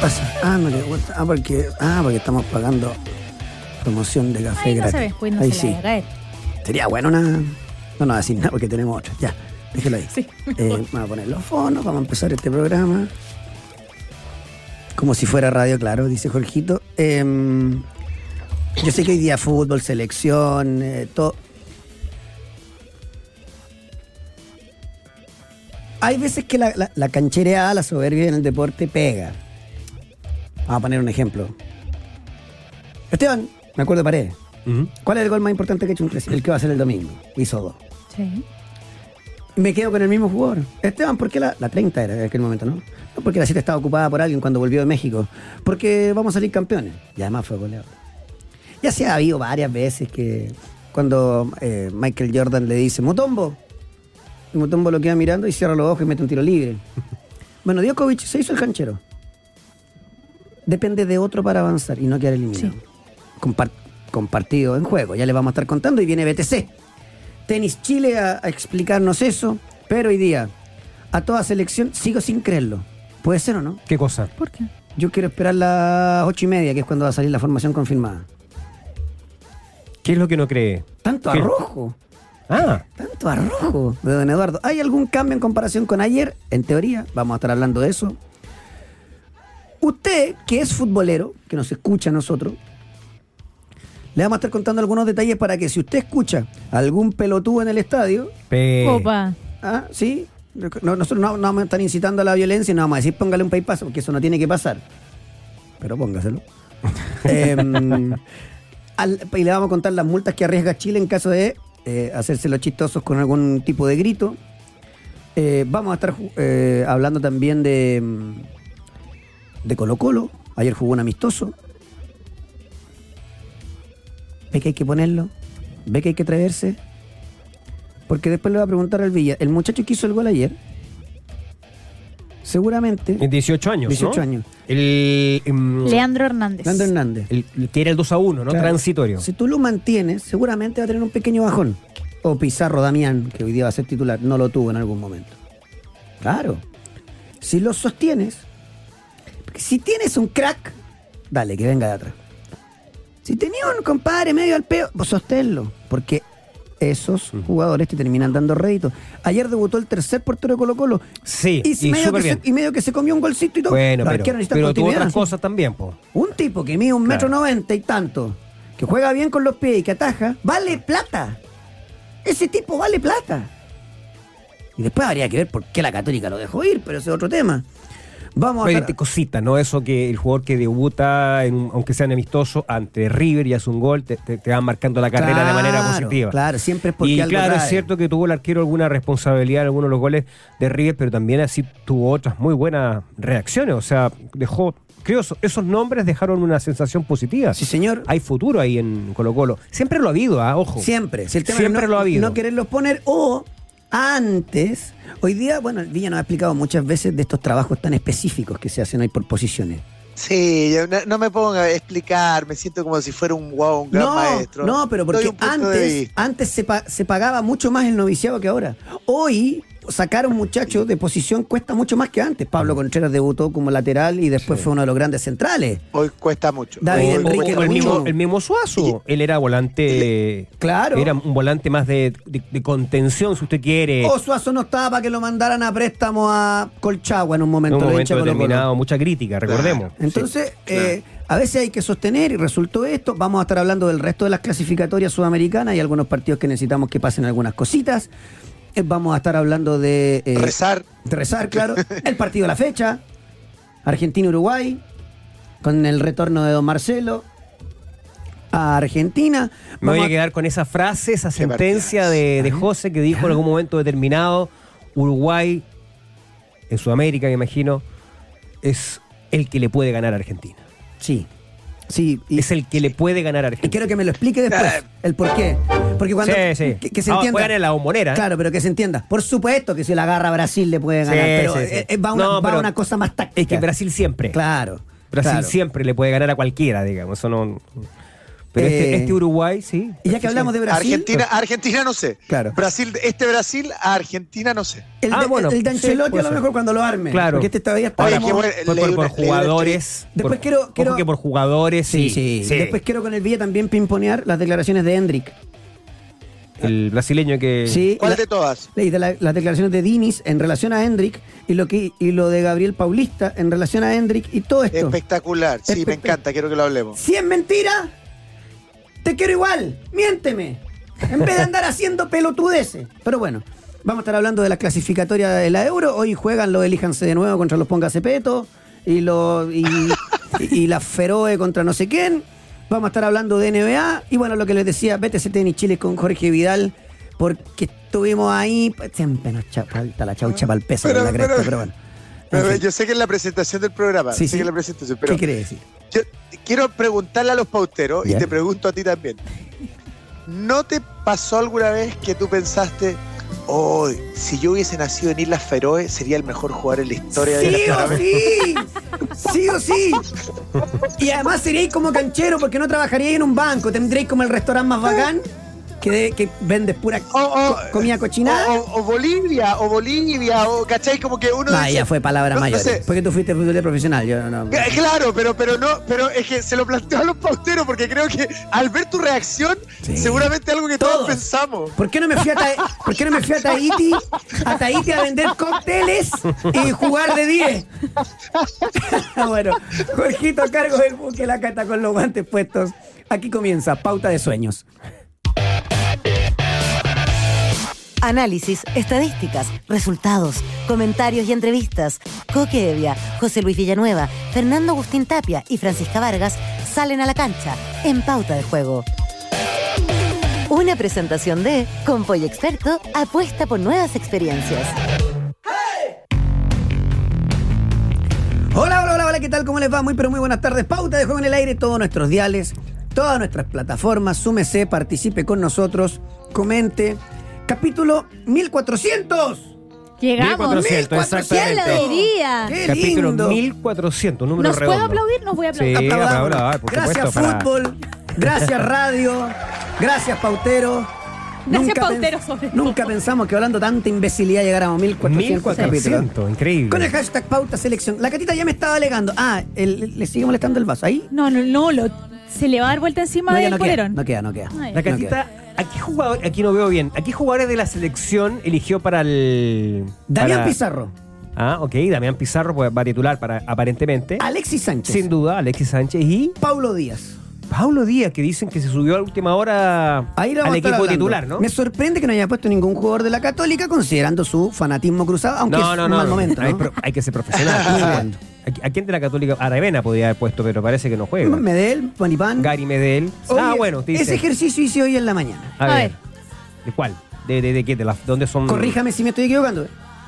pasa? Ah, no le gusta. Ah, porque, ah, porque estamos pagando promoción de café Ahí no gratis. se ve, pues no Ahí se sí. la haga caer. Sería bueno una. No, no va a decir nada porque tenemos otra. Ya, déjelo ahí. Sí, Eh, vamos a poner los fonos, vamos a empezar este programa. Como si fuera radio, claro, dice Jorgito. Em, yo sé que hoy día fútbol, selección, eh, todo. Hay veces que la, la, la canchereada, la soberbia en el deporte pega. Vamos a poner un ejemplo. Esteban, me acuerdo de Paredes. Ujú. ¿Cuál es el gol más importante que ha hecho un clásico? El que va a ser el domingo. Hizo dos. Sí. Me quedo con el mismo jugador. Esteban, ¿por qué la, la 30 era en aquel momento, no? No, porque la 7 estaba ocupada por alguien cuando volvió de México. Porque vamos a salir campeones. Y además fue goleador. Ya se ha habido varias veces que cuando eh, Michael Jordan le dice, Mutombo, y Mutombo lo queda mirando y cierra los ojos y mete un tiro libre. bueno, Djokovic se hizo el canchero. Depende de otro para avanzar y no quedar eliminado. Sí. Compar- compartido en juego. Ya le vamos a estar contando y viene BTC. Tenis Chile a, a explicarnos eso, pero hoy día, a toda selección, sigo sin creerlo. ¿Puede ser o no? ¿Qué cosa? ¿Por qué? Yo quiero esperar las ocho y media, que es cuando va a salir la formación confirmada. ¿Qué es lo que no cree? Tanto ¿Qué? arrojo, Ah, tanto arrojo de don Eduardo. ¿Hay algún cambio en comparación con ayer? En teoría, vamos a estar hablando de eso. Usted, que es futbolero, que nos escucha a nosotros, le vamos a estar contando algunos detalles para que si usted escucha algún pelotudo en el estadio, pe- Opa. Ah, sí. No, nosotros no, no vamos a estar incitando a la violencia y no vamos a decir póngale un paypass porque eso no tiene que pasar. Pero póngaselo. Em, al- y le vamos a contar las multas que arriesga Chile en caso de eh, hacerse los chistosos con algún tipo de grito. Eh, vamos a estar eh, hablando también de, mm, de Colo Colo. Ayer jugó un amistoso. ¿Ve que hay que ponerlo? ¿Ve que hay que traerse? Porque después le va a preguntar al Villa, el muchacho que hizo el gol ayer, seguramente, en 18 años. 18 ¿no? años. El, em, Leandro Hernández. Leandro Hernández. el- el que era el 2 a 1, ¿no? Claro. Transitorio. Si tú lo mantienes, seguramente va a tener un pequeño bajón. O Pizarro Damián, que hoy día va a ser titular, no lo tuvo en algún momento. Claro. Si lo sostienes, porque si tienes un crack, dale, que venga de atrás. Si tenías un compadre medio al peo, pues sosténlo. Porque esos jugadores te terminan dando rédito. Ayer debutó el tercer portero de Colo Colo. Sí, y, y medio que se, bien. y medio que se comió un golcito y todo. Bueno, pero, pero tuvo otras cosas también, po. Un tipo que mide un metro Claro. noventa y tanto, que juega bien con los pies y que ataja, vale plata. Ese tipo vale plata. Y después habría que ver por qué la Católica lo dejó ir, pero ese es otro tema. Vamos a cosita, ¿no? Eso que el jugador que debuta, en aunque sea en amistoso, ante River y hace un gol, te, te- te van marcando la carrera de manera positiva. Claro, siempre es porque y algo claro, trae. es cierto que tuvo el arquero alguna responsabilidad en algunos de los goles de River, pero también así tuvo otras muy buenas reacciones. O sea, dejó, creo, eso- esos nombres dejaron una sensación positiva. Sí, señor. Hay futuro ahí en Colo Colo. Siempre lo ha habido, ¿ah? ojo. Siempre. Si el tema Siempre no, lo ha habido. no quererlos poner o antes. Hoy día, bueno, Villa nos ha explicado muchas veces de estos trabajos tan específicos que se hacen hoy por posiciones. Sí, yo no, no me ponga a explicar, me siento como si fuera un wow, un gran no, maestro. No, pero porque antes, antes se, pa- se pagaba mucho más el noviciado que ahora. Hoy sacar a un muchacho de posición cuesta mucho más que antes. Pablo Contreras debutó como lateral y después fue uno de los grandes centrales. Hoy cuesta mucho. David Hoy Enrique el, mismo, el mismo Suazo, él era volante. Claro. Era un volante más de, de- de contención, si usted quiere. O Suazo no estaba para que lo mandaran a préstamo a Colchagua en un momento. en un momento Colo-Colo. determinado, mucha crítica, recordemos. Entonces, eh, a veces hay que sostener y resultó esto. Vamos a estar hablando del resto de las clasificatorias sudamericanas y algunos partidos que necesitamos que pasen algunas cositas. Eh, vamos a estar hablando de... eh, Rezar. de rezar, claro. El partido de la fecha. Argentina-Uruguay. Con el retorno de don Marcelo. A Argentina. Me voy a quedar con esa frase, esa sentencia de, de José que dijo en algún momento determinado, Uruguay, en Sudamérica me imagino, es el que le puede ganar a Argentina. Sí. Sí. Y, es el que le puede ganar a y Argentina. quiero que me lo explique después. El por qué. Porque cuando... Sí, sí. Que, que se Ah, entienda. juegan en la bombonera. ¿eh? Claro, pero que se entienda. Por supuesto que si la agarra Brasil le puede ganar, Sí, pero sí, sí. eh, eh, va, una, No, va pero una cosa más táctica. Es que Brasil siempre. Claro. Brasil claro. siempre le puede ganar a cualquiera, digamos. Eso no. Pero este, Eh, este Uruguay, sí. Y ya que hablamos de Brasil, Argentina, Argentina no sé. Claro. Brasil, este Brasil a Argentina no sé. el, Ah, de, bueno, el de Ancelotti a lo mejor cuando lo arme. Claro. Porque este todavía está Oye, bueno. Por, por- por jugadores. Después por- quiero- quiero- que por jugadores, Sí, sí. sí, Después quiero con el Villa también pimponear las declaraciones de Hendrik. El brasileño que. Sí, ¿Cuál la- de todas? leí de la- las declaraciones de Dinis en relación a Hendrik y lo que y lo de Gabriel Paulista en relación a Hendrik y todo esto. Espectacular. Sí, me encanta, quiero que lo hablemos. Si es mentira, te quiero igual, miénteme. En vez de andar haciendo pelotudeces. Pero bueno, vamos a estar hablando de la clasificatoria de la Euro. Hoy juegan los Elíjanse de nuevo contra los Ponga Cepeto y, los y, y la Feroe contra no sé quién. Vamos a estar hablando de NBA. Y bueno, lo que les decía, BTC Tenis Chile con Jorge Vidal, porque estuvimos ahí. Siempre nos falta la chaucha para el peso Pero- de la cresta, pero- pero, bueno. En Pero fin, yo sé que es la presentación del programa. Sí, sé sí. que la presentación, pero ¿Qué quiere decir? Yo quiero preguntarle a los pauteros Ya. y te pregunto a ti también. ¿No te pasó alguna vez que tú pensaste, oh, si yo hubiese nacido en Islas Feroe, sería el mejor jugador en la historia de Sí la o sí, sí o sí. Y además seríais como canchero porque no trabajaríais en un banco, tendréis como el restaurante más bacán que, de- que pura O, o- co- comida cochinada. o- Bolivia, o Bolivia, o ¿cachai? Como que uno Ah, dice, ya fue palabra no- no mayor. sé. Porque tú fuiste futbolista profesional. Yo no. Eh, Claro, pero, pero no, pero es que se lo planteo a los pauteros porque creo que al ver tu reacción, Sí. seguramente algo que todos, Todos. pensamos. ¿Por qué no me fui a, Ta- ¿por qué no me fui a Tahiti, a Tahiti a vender cócteles y jugar de 10? bueno, Jorgito a cargo del buque La Cata con los guantes puestos. Aquí comienza Pauta de Sueños. Análisis, estadísticas, resultados, comentarios y entrevistas. Coque Evia, José Luis Villanueva, Fernando Agustín Tapia y Francisca Vargas salen a la cancha en pauta de juego. Una presentación de Compoy Experto apuesta por nuevas experiencias. Hola, hola, hola, hola, ¿qué tal? ¿Cómo les va? Muy, pero muy buenas tardes. Pauta de Juego en el Aire, todos nuestros diales, todas nuestras plataformas. Súmese, participe con nosotros, comente. Capítulo 1400. Llegamos. 1400, 1400. ¿Quién lo diría? ¡Qué Capítulo lindo! 1400, número ¿Nos puedo redondo. aplaudir? Nos voy a aplaudir. Sí, Aplaudamos. aplauda, por gracias supuesto, para- fútbol, gracias radio, gracias pautero. Gracias, pen- Pautero, sobre todo. Nunca pensamos que hablando tanta imbecilidad llegáramos a 1400 capítulos. 1400, increíble. Con el hashtag pauta selección. La catita ya me estaba alegando. Ah, el- le sigue molestando el vaso. Ahí. No, no, no, lo, se le va a dar vuelta encima No, del no queda, polerón. no queda, no queda. Ay. La No catita, ¿a qué jugador, aquí no veo bien, ¿a qué jugadores de la selección eligió para el... Damián para- Pizarro, Ah, ok, Damián Pizarro pues, va a titular para, aparentemente. Alexis Sánchez, Sin duda, Alexis Sánchez y Paulo Díaz. Paulo Díaz, que dicen que se subió a la última hora Ahí al equipo hablando. titular, ¿no? Me sorprende que no haya puesto ningún jugador de la Católica considerando su fanatismo cruzado, aunque No, es no, un no. mal momento. Hay, hay que ser profesional. ¿A- bien. ¿A quién de la Católica? Aravena podía haber puesto, pero parece que no juega. Medel, Panipán. Gary Medel. ah, Oye, bueno, te. Ese ejercicio hice hoy en la mañana. A, A ver. ver. ¿De cuál? ¿De, de, de qué? ¿De las, ¿Dónde son? Corríjame si me estoy equivocando.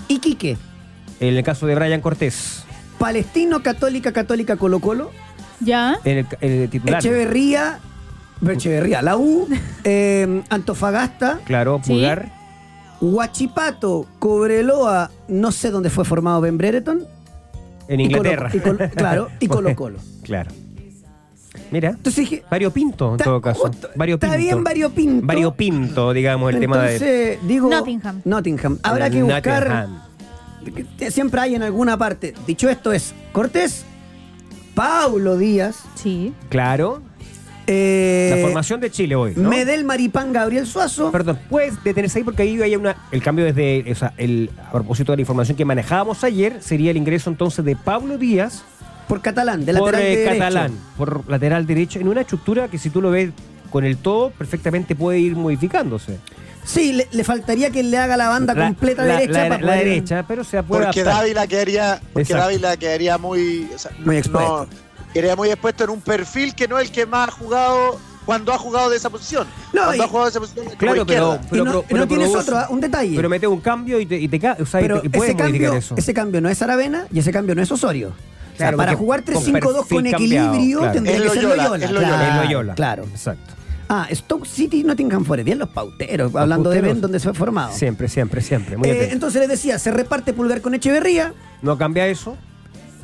Iquique, En el caso de Brian Cortés. Palestino, Católica, Católica, Colo Colo, ¿Ya? El, el titular. Echeverría, Echeverría, la U, eh, Antofagasta, Claro, Sí. Pulgar. Huachipato, Cobreloa, no sé dónde fue formado Ben Brereton. En y Colo- Inglaterra. y Colo- claro, y Colo Colo. Claro. Mira. Entonces dije, Variopinto, en todo caso. justo- Variopinto. está bien variopinto. Variopinto, digamos, el tema de. entonces digo, Nottingham. Nottingham. Habrá que buscar, Nottingham. que siempre hay en alguna parte. Dicho esto es Cortés, Paulo Díaz, Sí. Claro. eh, La formación de Chile hoy. ¿no? Medel Maripán, Gabriel Suazo. Perdón, puedes detenerse ahí porque ahí hay una. El cambio desde. O sea, el, a propósito de la información que manejábamos ayer, sería el ingreso entonces de Pablo Díaz Por catalán, de por lateral eh, derecho. catalán, por lateral derecho, en una estructura que si tú lo ves con el todo, perfectamente puede ir modificándose. Sí, le, le faltaría que le haga la banda La- completa la, derecha la- para la poder- derecha, pero se puede Porque adaptar. Dávila quedaría, porque. Dávila quedaría muy, o sea, Muy expuesto. quedaría muy expuesto en un perfil que no es el que más ha jugado cuando ha jugado de esa posición. No, cuando y- ha jugado de esa posición. Claro, pero, pero, y no, pero- pero no tienes otro, ah, un detalle. Pero mete un cambio y te, y te o sea, y Pero te- y puedes ese, cambio, eso. ese cambio no es Aravena y ese cambio no es Osorio. O sea, Claro, para jugar con 3-5-2 con, cambiado, equilibrio claro. tendría Es que ser Loyola, Loyola. es Loyola. Claro, Es Loyola. Claro. Exacto. Ah, Stoke City, Nottingham Forest. Bien los pauteros, hablando de. Ben, donde se fue formado. Siempre, siempre, siempre. Muy Eh, entonces les decía, se reparte Pulgar con Echeverría, No cambia eso.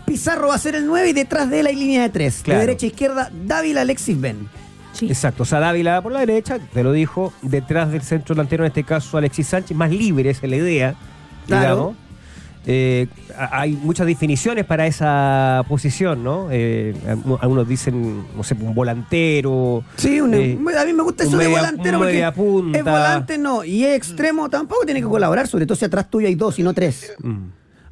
Pizarro va a ser el 9 y detrás de él hay línea de 3. Claro. De derecha a izquierda, Dávila, Alexis Ben. Sí. Exacto, o sea, Dávila por la derecha, te lo dijo, detrás del centro delantero, en este caso Alexis Sánchez, más libre, esa es la idea, Claro. digamos. Eh, hay muchas definiciones para esa posición, ¿no? Eh, algunos dicen, no sé, un volantero. Sí, un- eh, a mí me gusta eso de volantero un porque punta. es volante no y es extremo tampoco tiene que colaborar, sobre todo si atrás tuyo hay dos y no tres. mm,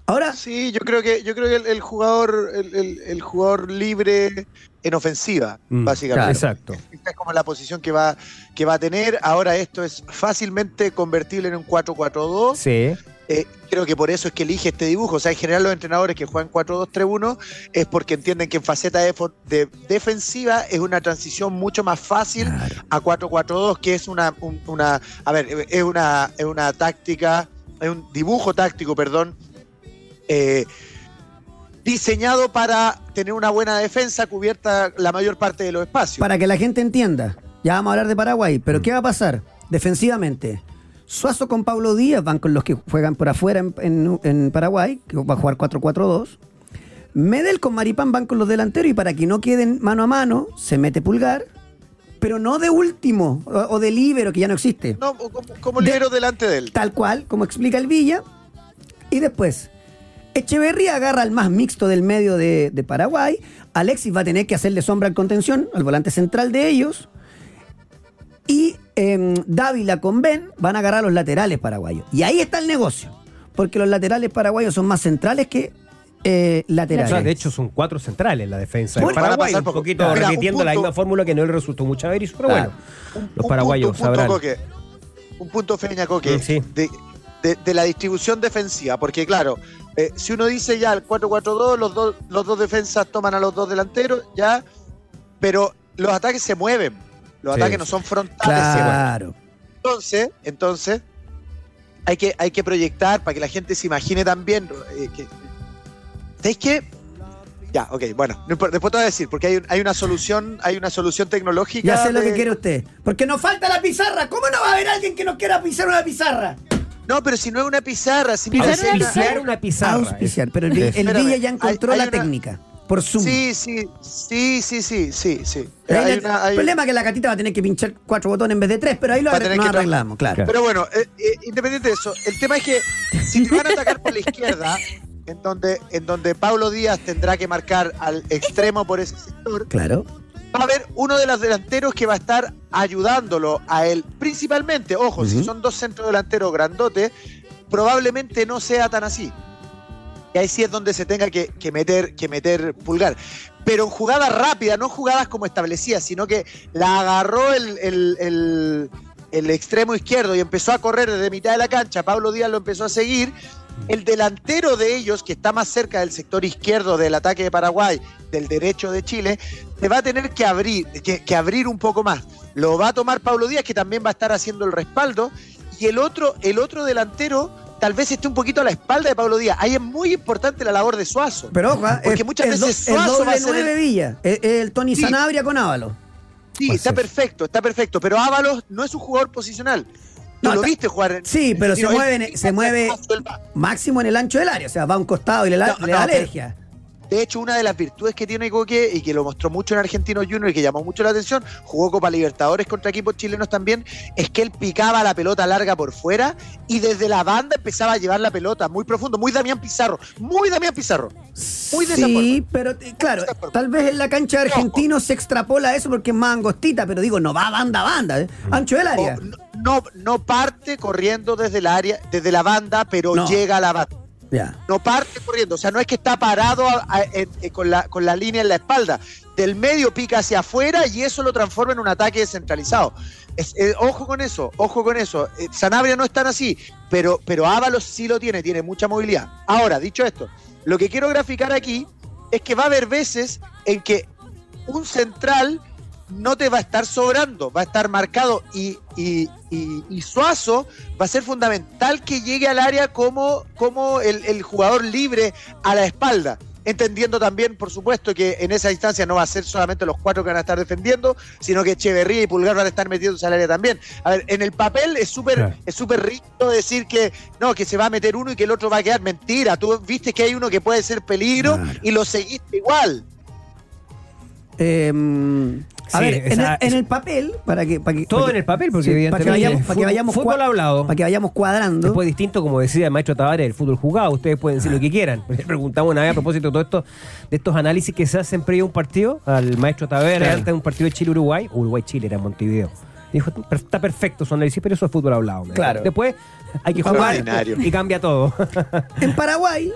Ahora, Sí, yo creo que, yo creo que el, el jugador, el, el- el jugador libre en ofensiva, mm, básicamente. Exacto. Esta es como la posición que va, que va a tener. Ahora esto es fácilmente convertible en un 4-4-2. Sí. Eh, creo que por eso es que elige este dibujo. O sea, en general los entrenadores que juegan 4-2-3-1 es porque entienden que en faceta de, defensiva es una transición mucho más fácil a 4-4-2, que es una, un- una, a ver, es una, es una táctica, es un dibujo táctico, perdón, eh, diseñado para tener una buena defensa cubierta la mayor parte de los espacios. para que la gente entienda, ya vamos a hablar de Paraguay, Mm. pero ¿qué va a pasar defensivamente? Suazo con Pablo Díaz van con los que juegan por afuera en, en- en Paraguay, que va a jugar 4-4-2. Medel con Maripán van con los delanteros y para que no queden mano a mano, se mete Pulgar, pero no de último o, o de líbero, que ya no existe. No, como, como De- libero delante de él. Tal cual, como explica el Villa. Y después, Echeverría agarra al más mixto del medio de, de Paraguay. Alexis va a tener que hacerle sombra al contención, al volante central de ellos. Y em, Dávila con Ben van a agarrar a los laterales paraguayos. Y ahí está el negocio. Porque los laterales paraguayos son más centrales que eh, O laterales. sea, de hecho son cuatro centrales en la defensa Bueno, Paraguay, pasar un poquito Mira, un repitiendo la misma fórmula que no le resultó mucho a Berizzo, pero Claro. bueno, Un- los paraguayos punto, un punto, sabrán. Coque. Un punto, Feña Coque, sí. de, de- de la distribución defensiva, porque claro, eh, si uno dice ya el 4-4-2, los dos, los dos defensas toman a los dos delanteros, ya, pero los ataques se mueven, los Sí. ataques no son frontales. Claro. Entonces, entonces hay que, hay que proyectar para que la gente se imagine también. eh, que, ¿Sabéis qué? Ya, ok, bueno, después te voy a decir, porque hay, un- hay una solución, hay una solución tecnológica. Ya sé lo de- que quiere usted. Porque nos falta la pizarra. ¿Cómo no va a haber alguien que nos quiera pisar una pizarra? No, pero si no es una pizarra, si Auspiciar una pizarra. Auspiciar. Pero el, el Villa ya encontró hay- la una- técnica. Por Zoom. Sí, sí, sí, sí, sí, sí, sí. Ahí Hay el una- hay- problema es que la catita va a tener que pinchar cuatro botones en vez de tres, pero ahí lo Va a arre- tener nos que arreglamos, claro. Pero bueno, eh, eh, independiente de eso, el tema es que si te van a atacar por la izquierda, en donde, en donde Pablo Díaz tendrá que marcar al extremo por ese sector, Claro. va a haber uno de los delanteros que va a estar ayudándolo a él. Principalmente, ojo, si son dos centros delanteros grandotes, probablemente no sea tan así. Ahí sí es donde se tenga que, que meter, que meter pulgar. Pero en jugadas rápidas, no jugadas como establecidas, sino que la agarró el, el- el- el extremo izquierdo y empezó a correr desde mitad de la cancha. Pablo Díaz lo empezó a seguir. El delantero de ellos, que está más cerca del sector izquierdo del ataque de Paraguay, del derecho de Chile, se va a tener que abrir, que, que abrir un poco más. Lo va a tomar Pablo Díaz, que también va a estar haciendo el respaldo. Y el otro, el otro delantero tal vez esté un poquito a la espalda de Pablo Díaz. Ahí es muy importante la labor de Suazo. Pero ojo, ah, Porque es- muchas es veces do- Suazo va a doble ser el- Villa. El Tony Sí. Sanabria con Ávalo. Sí, Pues está sí. perfecto, está perfecto. Pero Ábalos no es un jugador posicional. Tú No, lo viste jugar en. Sí, pero se mueve en- se mueve-. Máximo en el ancho del área. O sea, va a un costado y le, da- No, le da no, pero- alergia. De hecho, una de las virtudes que tiene Coque y que lo mostró mucho en Argentinos Junior y que llamó mucho la atención, jugó Copa Libertadores contra equipos chilenos también, es que él picaba la pelota larga por fuera y desde la banda empezaba a llevar la pelota muy profundo, muy Damián Pizarro, muy Damián Pizarro. Muy de esa Sí, pero eh, claro, tal vez en la cancha de argentinos se extrapola eso porque es más angostita, pero digo, no va banda a banda, ¿eh? ancho del área. No, no, no parte corriendo desde el área, desde la banda, pero No. llega a la banda. No parte corriendo, o sea, no es que está parado en- con, la, con línea en la espalda, del medio pica hacia afuera y eso lo transforma en un ataque descentralizado. Es- eh, ojo con eso, ojo con eso. Eh, Sanabria no es tan así, pero, pero Ábalos sí lo tiene, tiene mucha movilidad. Ahora, dicho esto, lo que quiero graficar aquí es que va a haber veces en que un central no te va a estar sobrando, va a estar marcado y, y, y- y Suazo va a ser fundamental que llegue al área como, como el, el jugador libre a la espalda. Entendiendo también, por supuesto, que en esa instancia no va a ser solamente los cuatro que van a estar defendiendo, sino que Echeverría y Pulgar van a estar metiéndose al área también. A ver, en el papel es súper Claro. es súper rico decir que no, que se va a meter uno y que el otro va a quedar. Mentira, tú viste que hay uno que puede ser peligro Claro. y lo seguiste igual. Eh, A Sí, ver, en, el, en el papel, para que. Para que Todo para en que- el papel, porque sí, para que evidentemente vayamos, para que fútbol- vayamos fútbol cua- hablado. Para que vayamos cuadrando. Después distinto, como decía el maestro Tavares, el fútbol jugado. Ustedes pueden decir lo que quieran. Le preguntamos una vez a propósito de todo esto, de estos análisis que se hacen previo a un partido, al maestro Tavares, Claro. antes de un partido de Chile-Uruguay. Uruguay-Chile era en Montevideo. Dijo, está perfecto su análisis, pero eso es fútbol hablado. me dijo. Claro. Después hay que jugar y cambia todo. En Paraguay,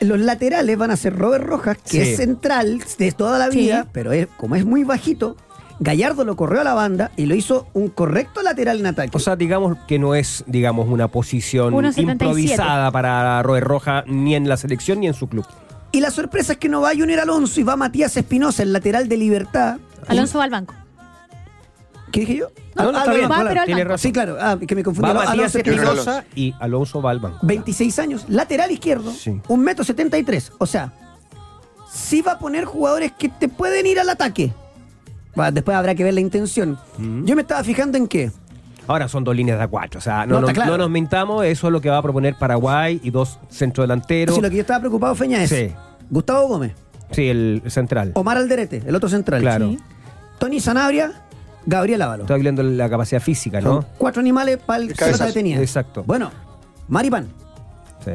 los laterales van a ser Robert Rojas, que Sí. es central de toda la Sí. vida, pero es, como es muy bajito, Gallardo lo corrió a la banda y lo hizo un correcto lateral en ataque. O sea, digamos que no es, digamos, una posición 1.77. improvisada para Robert Roja ni en la selección ni en su club. y la sorpresa es que no va Junior Alonso y va Matías Espinosa, el lateral de Libertad. Alonso va al banco. ¿Qué dije yo? No, no, está Alonso, bien, va, claro. pero al tiene banco. razón. Sí, claro, ah, que me confundí. Va Alonso Matías Espinosa, Espinosa y Alonso va al banco. 26 años, lateral izquierdo, Sí. un metro 73. O sea, sí va a poner jugadores que te pueden ir al ataque. Va, después habrá que ver la intención. Mm. Yo me estaba fijando en qué. Ahora son dos líneas de a cuatro. O sea, no, No, nos, claro. no nos mintamos, eso es lo que va a proponer Paraguay y dos centrodelanteros. Si lo que yo estaba preocupado, Feña, es Sí. Gustavo Gómez, Sí, el central. Omar Alderete, el otro central. Claro. Sí. Tony Sanabria, Gabriel Ávalo. Estoy hablando de la capacidad física, Son ¿no? cuatro animales para el pelota detenida. Exacto. Bueno, Maripan, Sí.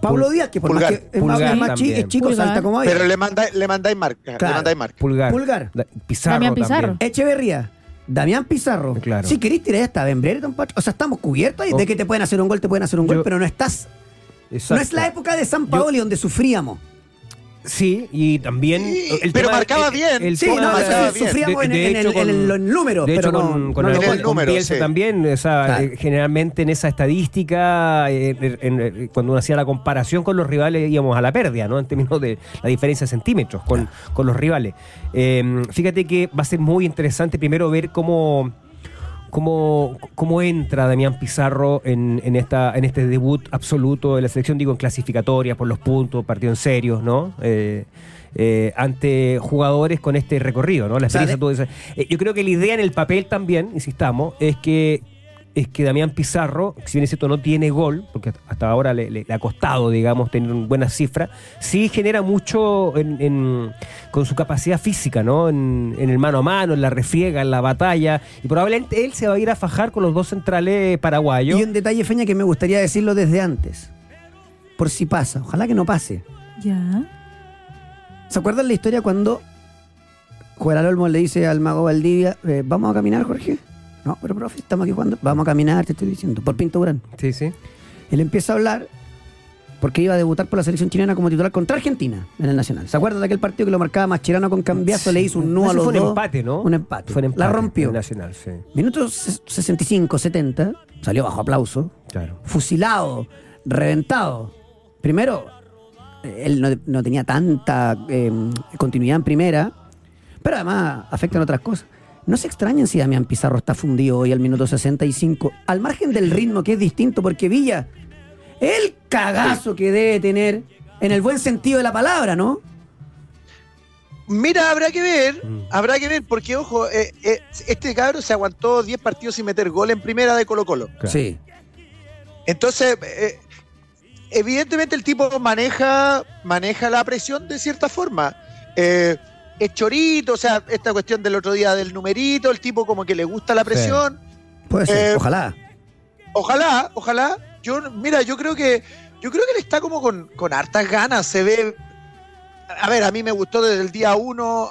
Pablo Pul- Díaz, que por Pulgar. más que es Pulgar más chico, Pulgar. salta como aire. Pero le mandáis le mandáis marca. Claro. Le mandáis marca. Pulgar. Pulgar. Da- Pizarro Damián Pizarro. también. Echeverría, Damián Pizarro. Claro. Si querés tirar esta Bembrere, don Pacho. O sea, estamos cubiertos ahí Oh. de que te pueden hacer un gol, te pueden hacer un gol, Yo- pero no estás. Exacto. No es la época de San Paoli donde sufríamos. Sí, y también. Sí, el pero tema- marcaba el- bien. el Sí, no, de- marcaba bien. sufríamos en, de en hecho, en el- números, De hecho, pero con, no, con no con número, Bielsa sí. también, o sea, Claro. eh, generalmente en esa estadística, eh, en- en- cuando uno hacía la comparación con los rivales, íbamos a la pérdida, ¿no? En términos de la diferencia de centímetros con, con los rivales. Eh, fíjate que va a ser muy interesante primero ver cómo. Cómo, cómo entra Damián Pizarro en, en esta, en este debut absoluto de la selección, digo, en clasificatoria, por los puntos, partido en serio, ¿no? Eh, eh, ante jugadores con este recorrido, ¿no? La experiencia, todo eso. Eh, yo creo que la idea en el papel también, insistamos, es que es que Damián Pizarro, si bien es cierto no tiene gol, porque hasta ahora le, le- le ha costado, digamos, tener buenas cifras, sí genera mucho en- en- con su capacidad física, ¿no? En, en el mano a mano, en la refriega, en la batalla, y probablemente él se va a ir a fajar con los dos centrales paraguayos. Y un detalle, Feña, que me gustaría decirlo desde antes. Por si pasa. Ojalá que no pase. Ya. ¿Se acuerdan la historia cuando Juan Olmo le dice al mago Valdivia, eh, ¿vamos a caminar, Jorge? No, pero profe, estamos aquí jugando. Vamos a caminar, te estoy diciendo. Por Pinto Durán. Sí, sí. Él empieza a hablar porque iba a debutar por la selección chilena como titular contra Argentina en el Nacional. ¿Se acuerdan de aquel partido que lo marcaba Mascherano con cambiazo? Le hizo un no a los fue un empate, ¿no? Un empate. Fue un empate La en rompió. el Nacional, sí. Minutos ses- 65, 70. Salió bajo aplauso. Claro. Fusilado, reventado. Primero, él no, no tenía tanta eh, continuidad en primera, pero además afectan otras cosas. No se extrañen si Damián Pizarro está fundido hoy al minuto 65, al margen del ritmo que es distinto, porque Villa, el cagazo que debe tener, en el buen sentido de la palabra, ¿no? Mira, habrá que ver, Mm. habrá que ver, porque ojo, eh, eh, este cabro se aguantó 10 partidos sin meter gol en primera de Colo Colo. Claro. Sí. Entonces, eh, evidentemente el tipo maneja, maneja la presión de cierta forma. Eh, es chorito, o sea, esta cuestión del otro día del numerito, el tipo como que le gusta la presión. Puede ser, Eh, ojalá. Ojalá, ojalá. Yo, mira, yo creo que, yo creo que él está como con, con hartas ganas. Se ve. A ver, a mí me gustó desde el día uno,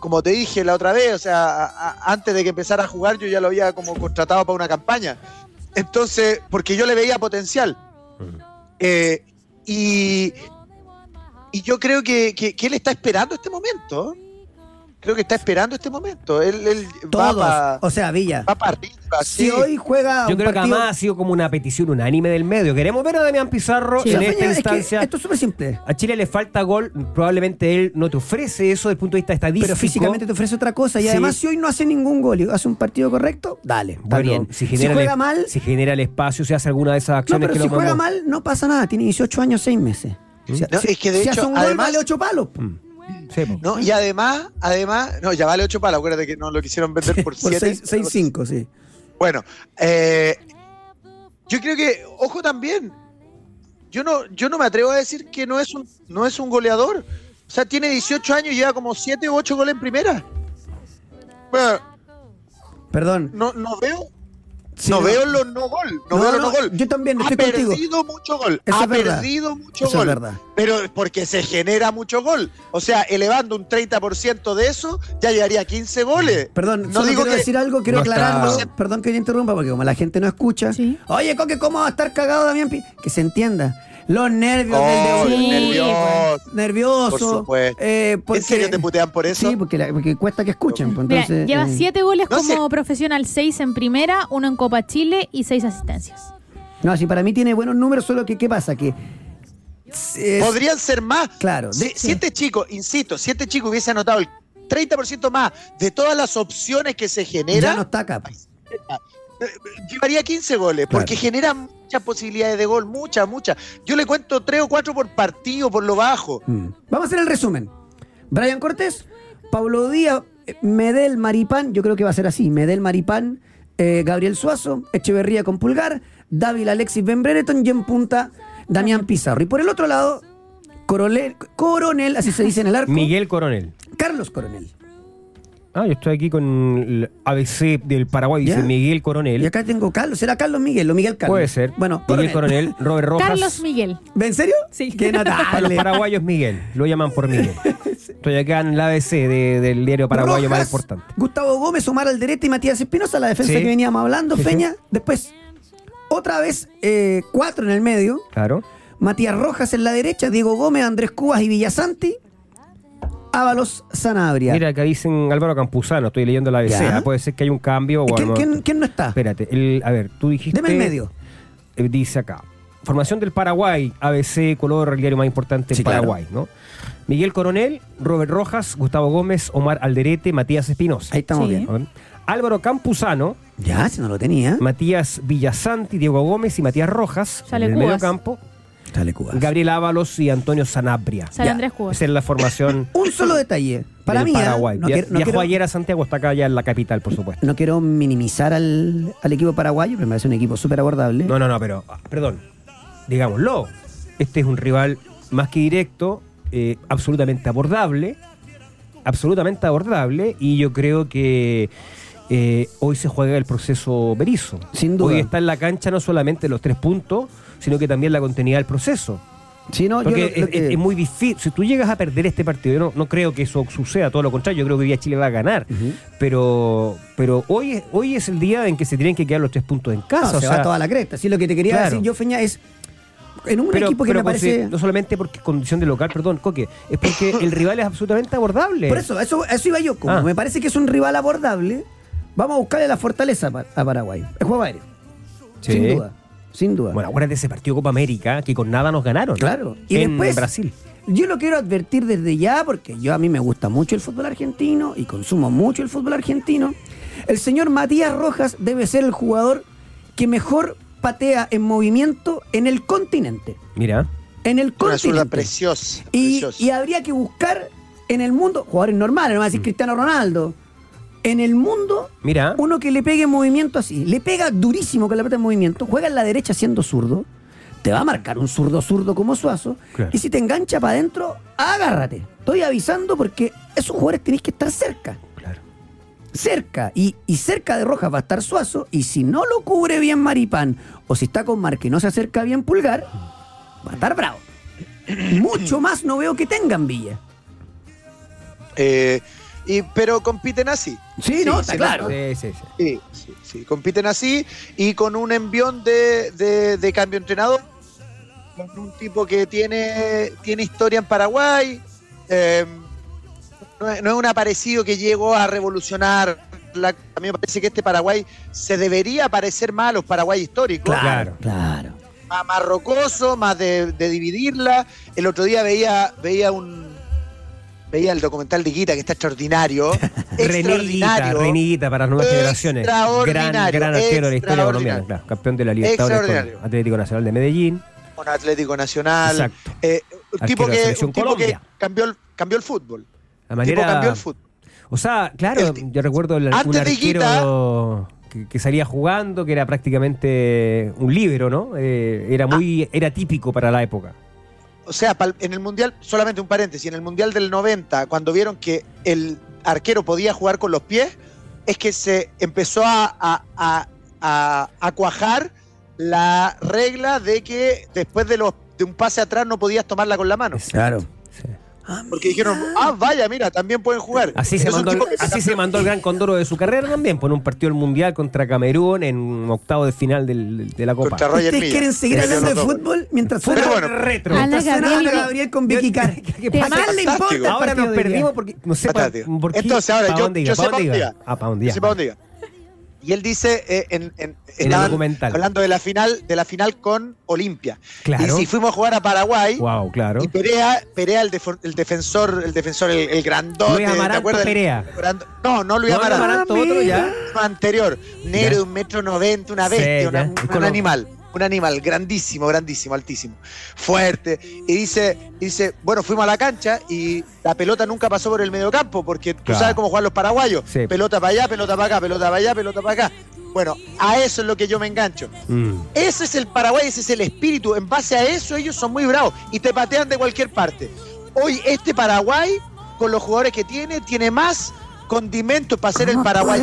como te dije la otra vez, o sea, a- a- antes de que empezara a jugar, yo ya lo había como contratado para una campaña. Entonces, porque yo le veía potencial. Eh, y, y yo creo que, que- que él está esperando este momento. Creo que está esperando este momento. Él, él va Todos. para O sea, Villa. va pa arriba. Si sí. hoy juega Yo un creo que además ha sido como una petición unánime del medio. Queremos ver a Damián Pizarro Sí. en esta Feña, es que instancia. esto es súper simple. A Chile le falta gol, probablemente él no te ofrece eso desde el punto de vista estadístico. Pero físicamente te ofrece otra cosa. Y Sí. además, si hoy no hace ningún gol y hace un partido correcto, dale. Está Bueno, bien. si, Si, genera juega el, mal, si genera el espacio, si hace alguna de esas no, acciones pero que si lo juega mal, no pasa nada. Tiene 18 años, 6 meses. Si, No, si- es que de si hecho, hace un gol, además- vale 8 palos. Mm. Sí. ¿no? Y además, además, no, ya vale 8 palos, acuérdate que no lo quisieron vender por Por 7. 6-5, sí. Bueno, eh, yo creo que, ojo también, yo no, yo no me atrevo a decir que no es un, no es un goleador. O sea, tiene 18 años y lleva como 7 u 8 goles en primera. Bueno, Perdón. no, no veo. Sí, no, veo los no gol. No, No, veo los no, no gol. yo también ha estoy contigo. perdido mucho gol. Eso ha perdido mucho Eso es gol. verdad. Pero porque se genera mucho gol. O sea, elevando un 30% de eso, ya llegaría a 15 goles. Perdón, no solo digo quiero que. decir algo, quiero no está- aclararlo. Perdón que yo interrumpa, porque como la gente no escucha. Sí. Oye, Coque, ¿cómo va a estar cagado Damián Pi-? Que se entienda. Los nervios Oh, del debut. Sí, nervioso. Nervioso. Por supuesto. eh, porque, ¿En serio te putean por eso? Sí, porque, la- porque cuesta que escuchen. pues, Mira, lleva eh, siete goles no como sé. profesional, seis en primera, uno en Copa Chile y seis asistencias. No, si para mí tiene buenos números, solo que ¿qué pasa? Que. es- Podrían ser más. Claro, Si, de- si este chico, insisto, si este chico hubiese anotado el 30% más de todas las opciones que se ya generan, no está acá. eh, llevaría 15 goles, Claro. porque genera muchas posibilidades de gol, muchas, muchas. Yo le cuento 3 o 4 por partido, por lo bajo. Mm. Vamos a hacer el resumen. Brian Cortés, Pablo Díaz, Medel Maripán, yo creo que va a ser así, Medel Maripán, eh, Gabriel Suazo, Echeverría con Pulgar, Dávila Alexis Ben Brereton y en punta Damián Pizarro. Y por el otro lado, Coronel, Coronel, así se dice en el arco, Miguel Coronel. Carlos Coronel. Ah, yo estoy aquí con el ABC del Paraguay, dice Ya. Miguel Coronel. Y acá tengo Carlos, ¿será Carlos Miguel o Miguel Carlos? Puede ser. Bueno, Miguel Coronel, Robert Rojas. Carlos Miguel. ¿En serio? Sí. Qué Para los paraguayos Miguel, lo llaman por Miguel. Estoy acá en el ABC de- del diario paraguayo más Rojas, importante. Gustavo Gómez, Omar Alderete y Matías Espinosa, la defensa Sí. que veníamos hablando, Sí, sí. Peña. Después, otra vez, eh, cuatro en el medio. Claro. Matías Rojas en la derecha, Diego Gómez, Andrés Cubas y Villasanti. Ábalos Sanabria. Mira, acá dicen Álvaro Campuzano, estoy leyendo la ABC. Ya. Puede ser que hay un cambio. o ¿Quién, algo- quién- quién no está? Espérate, el- a ver, tú dijiste. Deme el medio. eh, dice acá. Formación del Paraguay, ABC, color, el diario más importante del Sí, claro. Paraguay, ¿no? Miguel Coronel, Robert Rojas, Gustavo Gómez, Omar Alderete, Matías Espinosa. Ahí estamos Sí. bien. ¿no? Álvaro Campuzano, Ya, si no lo tenía. Matías Villasanti, Diego Gómez y Matías Rojas Sale en el Cubas. medio campo. Gabriel Ábalos y Antonio Sanabria. Ya. Andrés Cubas. Esa es la formación Un solo detalle. Para del mí, ¿eh? Paraguay. no, Via- quiero, no Viajó quiero- ayer a Santiago, está acá ya en la capital, por supuesto. no quiero minimizar al, al equipo paraguayo, pero me parece un equipo súper abordable. No, no, no, pero, ah, perdón, digámoslo. Este es un rival más que directo, eh, absolutamente abordable, absolutamente abordable, y yo creo que eh, hoy se juega el proceso Berizo. Sin duda. Hoy está en la cancha no solamente los tres puntos, sino que también la continuidad del proceso. Sí, no, yo Porque lo- lo es, que- es- es muy difícil. Si tú llegas a perder este partido, yo no, no creo que eso suceda, todo lo contrario, yo creo que hoy día Chile va a ganar. Pero, pero hoy, es- hoy es el día en que se tienen que quedar los tres puntos en No, casa. o se sea, va toda la cresta. Sí, lo que te quería Claro. decir yo, Feña, es en un pero, equipo que pero me parece... no solamente porque es condición de local, perdón, Coque, es porque el rival es absolutamente abordable. Por eso, eso, eso iba yo. Como Ah. me parece que es un rival abordable, vamos a buscarle la fortaleza a Pa- a Paraguay. El juego aéreo. Sí. Sin duda. Sin duda. Bueno, acuérdate de ese partido Copa América que con nada nos ganaron. claro. Y en después, Brasil. yo lo quiero advertir desde ya, porque yo a mí me gusta mucho el fútbol argentino y consumo mucho el fútbol argentino. El señor Matías Rojas debe ser el jugador que mejor patea en movimiento en el continente. Mira. En el Una continente. preciosa. Y, preciosa. y habría que buscar en el mundo, jugadores normales, no va a decir Cristiano Ronaldo. En el mundo, Mira. uno que le pegue en movimiento así, le pega durísimo con la pelota en movimiento, juega en la derecha siendo zurdo, te va a marcar un zurdo zurdo como Suazo, Claro. y si te engancha para adentro, agárrate. Estoy avisando porque esos jugadores tenéis que estar cerca. Claro. Cerca. Y, y cerca de Rojas va a estar Suazo, y si no lo cubre bien Maripán, o si está con Marque y no se acerca bien Pulgar, va a estar bravo. Mucho más no veo que tengan Villa. Eh, y, pero compiten así. Sí, no, está sí, claro. Sí, sí, sí. Sí, sí, sí, compiten así y con un envión de, de- de cambio entrenador, con un tipo que tiene, tiene historia en Paraguay, eh, no, es, no es un aparecido que llegó a revolucionar. La, a mí me parece que este Paraguay se debería parecer más a los Paraguay históricos, Claro. Claro. más, más rocoso, más de, de dividirla. El otro día veía, veía un veía el documental de Guita que está extraordinario, extraordinario. Reniguita para las nuevas generaciones. Gran, gran arquero de la historia colombiana. claro, campeón de la Libertadores con Atlético Nacional de Medellín. con Atlético Nacional. Exacto. Eh, un tipo que, selección un tipo que Colombia. cambió, el, cambió el fútbol. La Un tipo manera. cambió el fútbol. O sea, claro, El- yo recuerdo el- un Antes de arquero que, que salía jugando, que era prácticamente un libro, ¿no? Eh, era muy, era típico para la época. O sea, en el Mundial, solamente un paréntesis, en el Mundial del 90, cuando vieron que el arquero podía jugar con los pies, es que se empezó a cuajar la regla de que después de, los, de un pase atrás no podías tomarla con la mano. Claro. Sí. Porque dijeron, ah, vaya, mira, también pueden jugar. Así, se mandó, el- así se mandó el gran condoro de su carrera también, por un partido del Mundial contra Camerún en un octavo de final del- de la Copa. ¿Ustedes Milla. quieren seguir hablando de fútbol mientras suena, bueno, retro. Ana Gabriel- Ana Gabriel con Vicky Carr? ¿Qué Te ¿A pasa? quién le importa Ahora nos perdimos porque no sé pa- Fantástico. por qué. Entonces, ahora, ¿pa' yo- dónde yo sé ¿Pa' pa' dónde iba? Ah, para dónde iba. Y él dice, eh, en, en- En el documental. hablando de la final, de la final con Olimpia. Claro. Y si fuimos a jugar a Paraguay, Wow, claro. y Perea, Perea el, el defensor, el defensor, el, el grandote. Luis ¿te acuerdas? Perea. No, no Luis No, Amaranto. Otro ya. Uno anterior. Negro de un metro noventa, una Sí, bestia, una- ya. un, los- animal. Un animal grandísimo, grandísimo, altísimo. Fuerte. Y dice, y dice, bueno, fuimos a la cancha y la pelota nunca pasó por el mediocampo, porque tú Claro. sabes cómo juegan los paraguayos. Sí. Pelota para allá, pelota para acá, pelota para allá, pelota para acá. Bueno, a eso es lo que yo me engancho. Mm. Ese es el Paraguay, ese es el espíritu. En base a eso ellos son muy bravos y te patean de cualquier parte. Hoy este Paraguay, con los jugadores que tiene, tiene más condimentos para ser el Paraguay.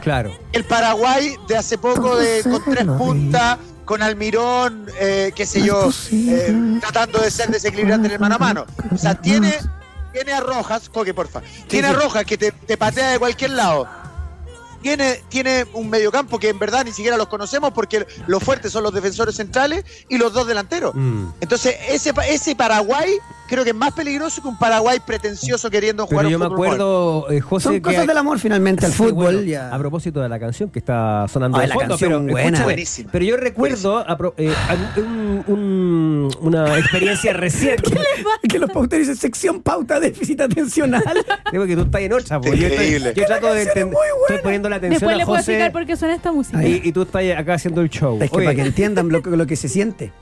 Claro. El Paraguay de hace poco de, con tres puntas, con Almirón, eh, qué sé yo, eh, tratando de ser desequilibrante en el mano a mano. O sea, tiene, tiene a Rojas, Coque, porfa. Tiene a Rojas que te, te patea de cualquier lado. Tiene, tiene un mediocampo que en verdad ni siquiera los conocemos porque los fuertes son los defensores centrales y los dos delanteros. Mm. Entonces, ese, pa- ese Paraguay creo que es más peligroso que un Paraguay pretencioso queriendo jugar Pero yo un me acuerdo, eh, José, Son que cosas hay- del amor finalmente al Sí, fútbol. bueno, ya. A propósito de la canción que está sonando Ay, de la fondo, canción pero buena. Buenísima. pero yo recuerdo a pro- eh, a- un- un- una experiencia reciente. que los pauteros dicen sección pauta déficit atencional. Digo que tú estás en otra, pues. Yo, estoy- Increíble. yo trato de buena. Estoy poniendo la atención Después a le puedo José explicar por qué suena esta música. y, y tú estás acá haciendo el show. es que Oye, para que entiendan lo, lo que se siente.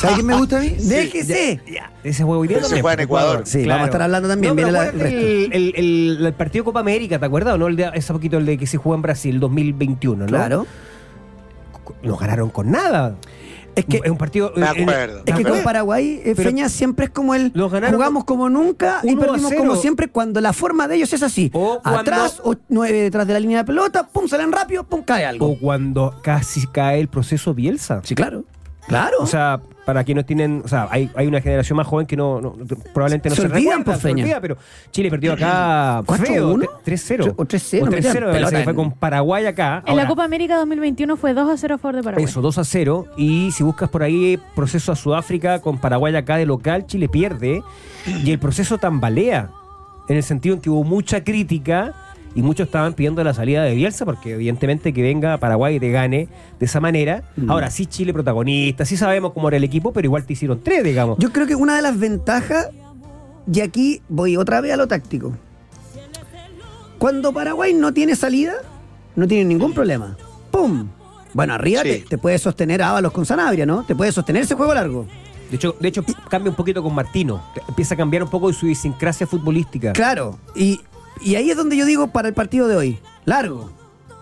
¿Sabes qué me gusta a mí? Déjese. ya, ese juego Pero se juega en Ecuador. Sí, vamos a estar hablando también, No, viene la- el el, el- el- el partido Copa América, ¿te acuerdas? o ¿No? El de, ese poquito el de que se jugó en Brasil, 2021, ¿no? Claro. No ganaron con nada. Es que, es un partido. Me eh, acuerdo. es que con. Paraguay, eh, Feña, siempre es como el. Los ganaron Jugamos como nunca y 1 a perdimos 0. como siempre cuando la forma de ellos es así. O cuando- Atrás, o nueve detrás de la línea de pelota, pum, salen rápido, pum, cae algo. O cuando casi cae el proceso Bielsa. Sí, claro. Claro. O sea, para quienes tienen, o sea, hay, hay una generación más joven que no, no- probablemente no Se se, olvidan, recuerda, pues, se olvida, pero Chile perdió acá 4-1, feo, te- 3-0. o 3-0, O no metían 3-0, me parece fue con Paraguay acá. En la Ahora, Copa América 2021 fue 2 a 0 a favor de Paraguay. Eso, 2 a 0. Y si buscas por ahí proceso a Sudáfrica con Paraguay acá de local, Chile pierde. Y el proceso tambalea. En el sentido en que hubo mucha crítica y muchos estaban pidiendo la salida de Bielsa porque evidentemente que venga Paraguay y te gane de esa manera. Mm. Ahora sí Chile protagonista, sí sabemos cómo era el equipo, pero igual te hicieron tres, digamos. Yo creo que una de las ventajas, y aquí voy otra vez a lo táctico. Cuando Paraguay no tiene salida, no tiene ningún problema. ¡Pum! Bueno, arriba Sí. te, te puede sostener Ábalos con Sanabria, ¿no? Te puede sostener ese juego largo. De hecho, de hecho cambia un poquito con Martino. Empieza a cambiar un poco de su idiosincrasia futbolística. Claro. Y, y ahí es donde yo digo para el partido de hoy. Largo.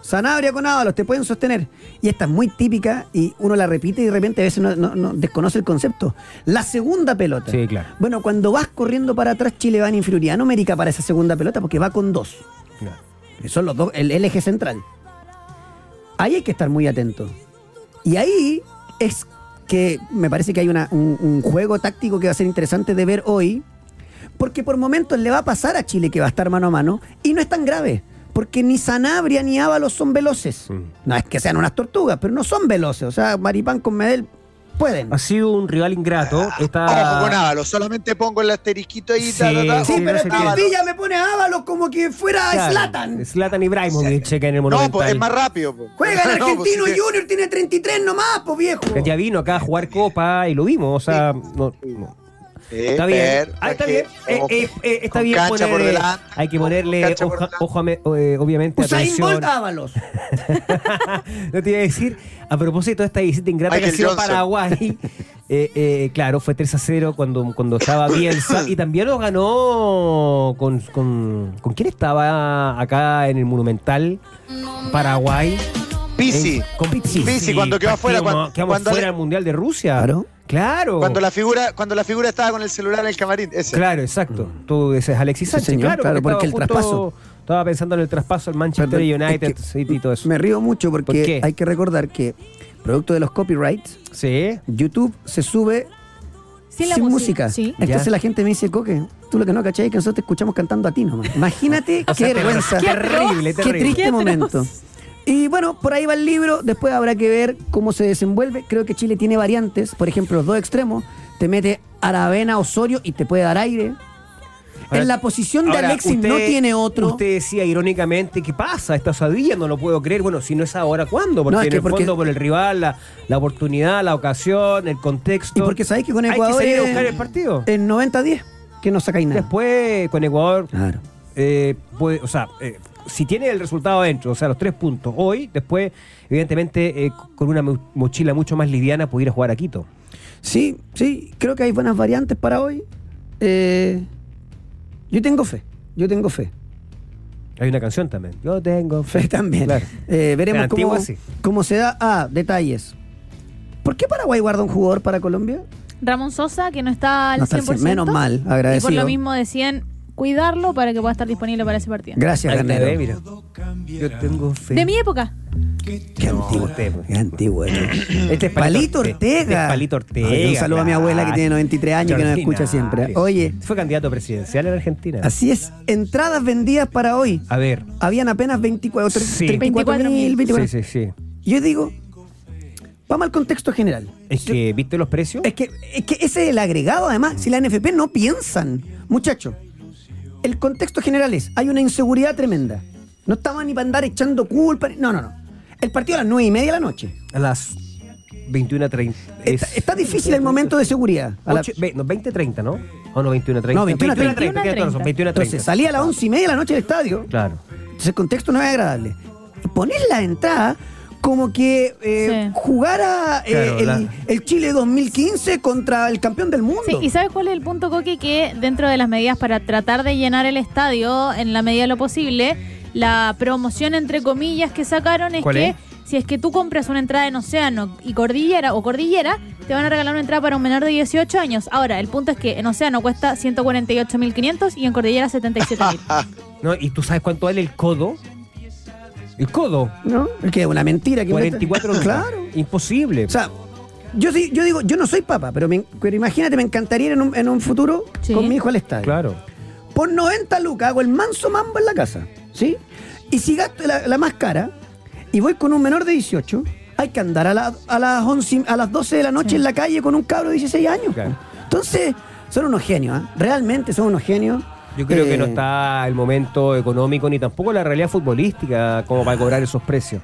Sanabria con Ábalos, te pueden sostener. Y esta es muy típica y uno la repite y de repente a veces no, no- no desconoce el concepto. La segunda pelota. Sí, claro. Bueno, cuando vas corriendo para atrás, Chile va en inferioridad numérica para esa segunda pelota porque va con dos. Claro. que son los dos, el, el eje central. Ahí hay que estar muy atento. Y ahí es que me parece que hay una- un, un juego táctico que va a ser interesante de ver hoy, porque por momentos le va a pasar a Chile que va a estar mano a mano, y no es tan grave, porque ni Sanabria ni Ábalos son veloces. Mm. No es que sean unas tortugas, pero no son veloces. O sea, Maripán con Medel pueden. Ha sido un rival ingrato. Está... Ojo con Ábalos, solamente pongo el asterisquito ahí. ta, ta, ta. Sí, Sí, no pero que Ábalos. Villa me pone a Ábalos como que fuera Claro, Zlatan. Zlatan Ibrahimovic checa en el No, Monumental. pues es más rápido. pues. Juega el No, pues, argentino sí que- Junior, tiene 33 nomás, pues viejo. Ya vino acá a jugar Copa y lo vimos. O sea, no- no. Sí, está bien. Ah, está bien. Eh, eh, eh, está bien cancha por ponerle- delante, Hay que ponerle ojo, a me- eh, obviamente Usain atención. Bolt. No te iba a decir, a propósito de esta visita ingrata que ha sido. Paraguay, eh, eh, claro, fue 3 a 0 cuando, cuando estaba Bielsa y también lo ganó con, con, ¿con quién estaba acá en el Monumental? Paraguay. Pisi. Eh, con Pizzi. Pizzi, cuando quedó afuera, Quedamos- cuando- quedamos cuando fuera del Mundial de Rusia. Claro. Claro. Cuando la figura, cuando la figura estaba con el celular en el camarín. Ese. Claro, exacto. Tú dices Alexis Sí, Sánchez, señor, claro, claro, porque porque el traspaso. Estaba pensando en el traspaso al Manchester Perdón, United es que City y todo eso. Me río mucho porque hay que recordar que, producto de los copyrights, Sí. YouTube se sube Sin sin, la música. Sí. Entonces Ya. la gente me dice, Coque, tú lo que no cachai es que nosotros te escuchamos cantando a ti nomás. Imagínate O sea, qué vergüenza. Qué terrible, Qué terrible. triste Qué atroz. momento. Y bueno, por ahí va el libro, después habrá que ver cómo se desenvuelve. Creo que Chile tiene variantes, por ejemplo, los dos extremos, te mete Aravena, Osorio y te puede dar aire. Ahora- en la posición de Ahora, Alexis usted- no tiene otro. Usted decía irónicamente, ¿qué pasa? Esta osadilla no lo puedo creer. Bueno, si no es ahora, ¿cuándo? Porque No, es en que el porque- fondo por el rival, la, la oportunidad, la ocasión, el contexto. y porque sabéis que con Hay que Ecuador salir a es buscar el partido. en 90-10, que no sacáis nada. Después, con Ecuador, Claro. eh, puede, o sea, eh, si tiene el resultado adentro, o sea, los tres puntos hoy, después, evidentemente, eh, con una mo- mochila mucho más liviana, pudiera jugar a Quito. Sí, sí, creo que hay buenas variantes para hoy. Eh, yo tengo fe, yo tengo fe. Hay una canción también. Yo tengo fe. Fe también. Claro. Eh, veremos cómo, sí. cómo se da. Ah, detalles. ¿Por qué Paraguay guarda un jugador para Colombia? Ramón Sosa, que no está al No está al 100%. cien, menos mal, Y por agradecido. lo mismo decían cuidarlo para que pueda estar disponible para ese partido. Gracias, ve, mira. Yo tengo fe. De mi época. Qué antiguo, usted, qué antiguo. eh. Este es Palito Orte- Ortega. este es Palito Ortega. Ay, un saludo a mi abuela que tiene 93 años que nos escucha siempre. Oye, Fue candidato presidencial en Argentina. así es. Entradas vendidas para hoy. A ver. Habían apenas 24, Sí. 34 mil, 24. Sí, sí, sí. Yo digo, vamos al contexto general. Es que, ¿viste los precios? Es que, es que ese es el agregado, además. Si la NFP no piensan, muchachos, el contexto general es: hay una inseguridad tremenda. No estamos ni para andar echando culpa. No, no, no. El partido a las nueve y media de la noche. A las 21.30. Está, está difícil el momento de seguridad. A la- Ocho- ve- no, 20.30, ¿no? O no, 21.30. No, 21:30. 21.30, tienes toda razón, 21.30. entonces, salía a las once y media de la noche del estadio. Claro. Entonces, el contexto no es agradable. Y poner la entrada como que eh, Sí. jugara eh, Claro, el, la- el Chile 2015 contra el campeón del mundo. Sí, ¿y sabes cuál es el punto, Coqui? Que dentro de las medidas para tratar de llenar el estadio en la medida de lo posible, la promoción entre comillas que sacaron es ¿Cuál que es? si es que tú compras una entrada en Océano y Cordillera o Cordillera, te van a regalar una entrada para un menor de 18 años. Ahora, el punto es que en Océano cuesta 148.500 y en Cordillera 77.000. ¿No? ¿Y tú sabes cuánto vale el codo? El codo. ¿No? Es que es una mentira. Que 44 inventa- lucas. Claro. Imposible. O sea, yo, sí- yo digo, yo no soy papa, pero, me- pero imagínate, me encantaría ir en un, en un futuro Sí. con mi hijo al estadio. claro. Por 90 lucas hago el manso mambo en la casa, ¿sí? Y si gasto la, la más cara y voy con un menor de 18, hay que andar a, la- a las 11, a las 12 de la noche Sí. en la calle con un cabro de 16 años. Claro. Entonces, son unos genios, ¿ah? Realmente son unos genios. Yo creo que Eh, no está el momento económico ni tampoco la realidad futbolística como para cobrar esos precios.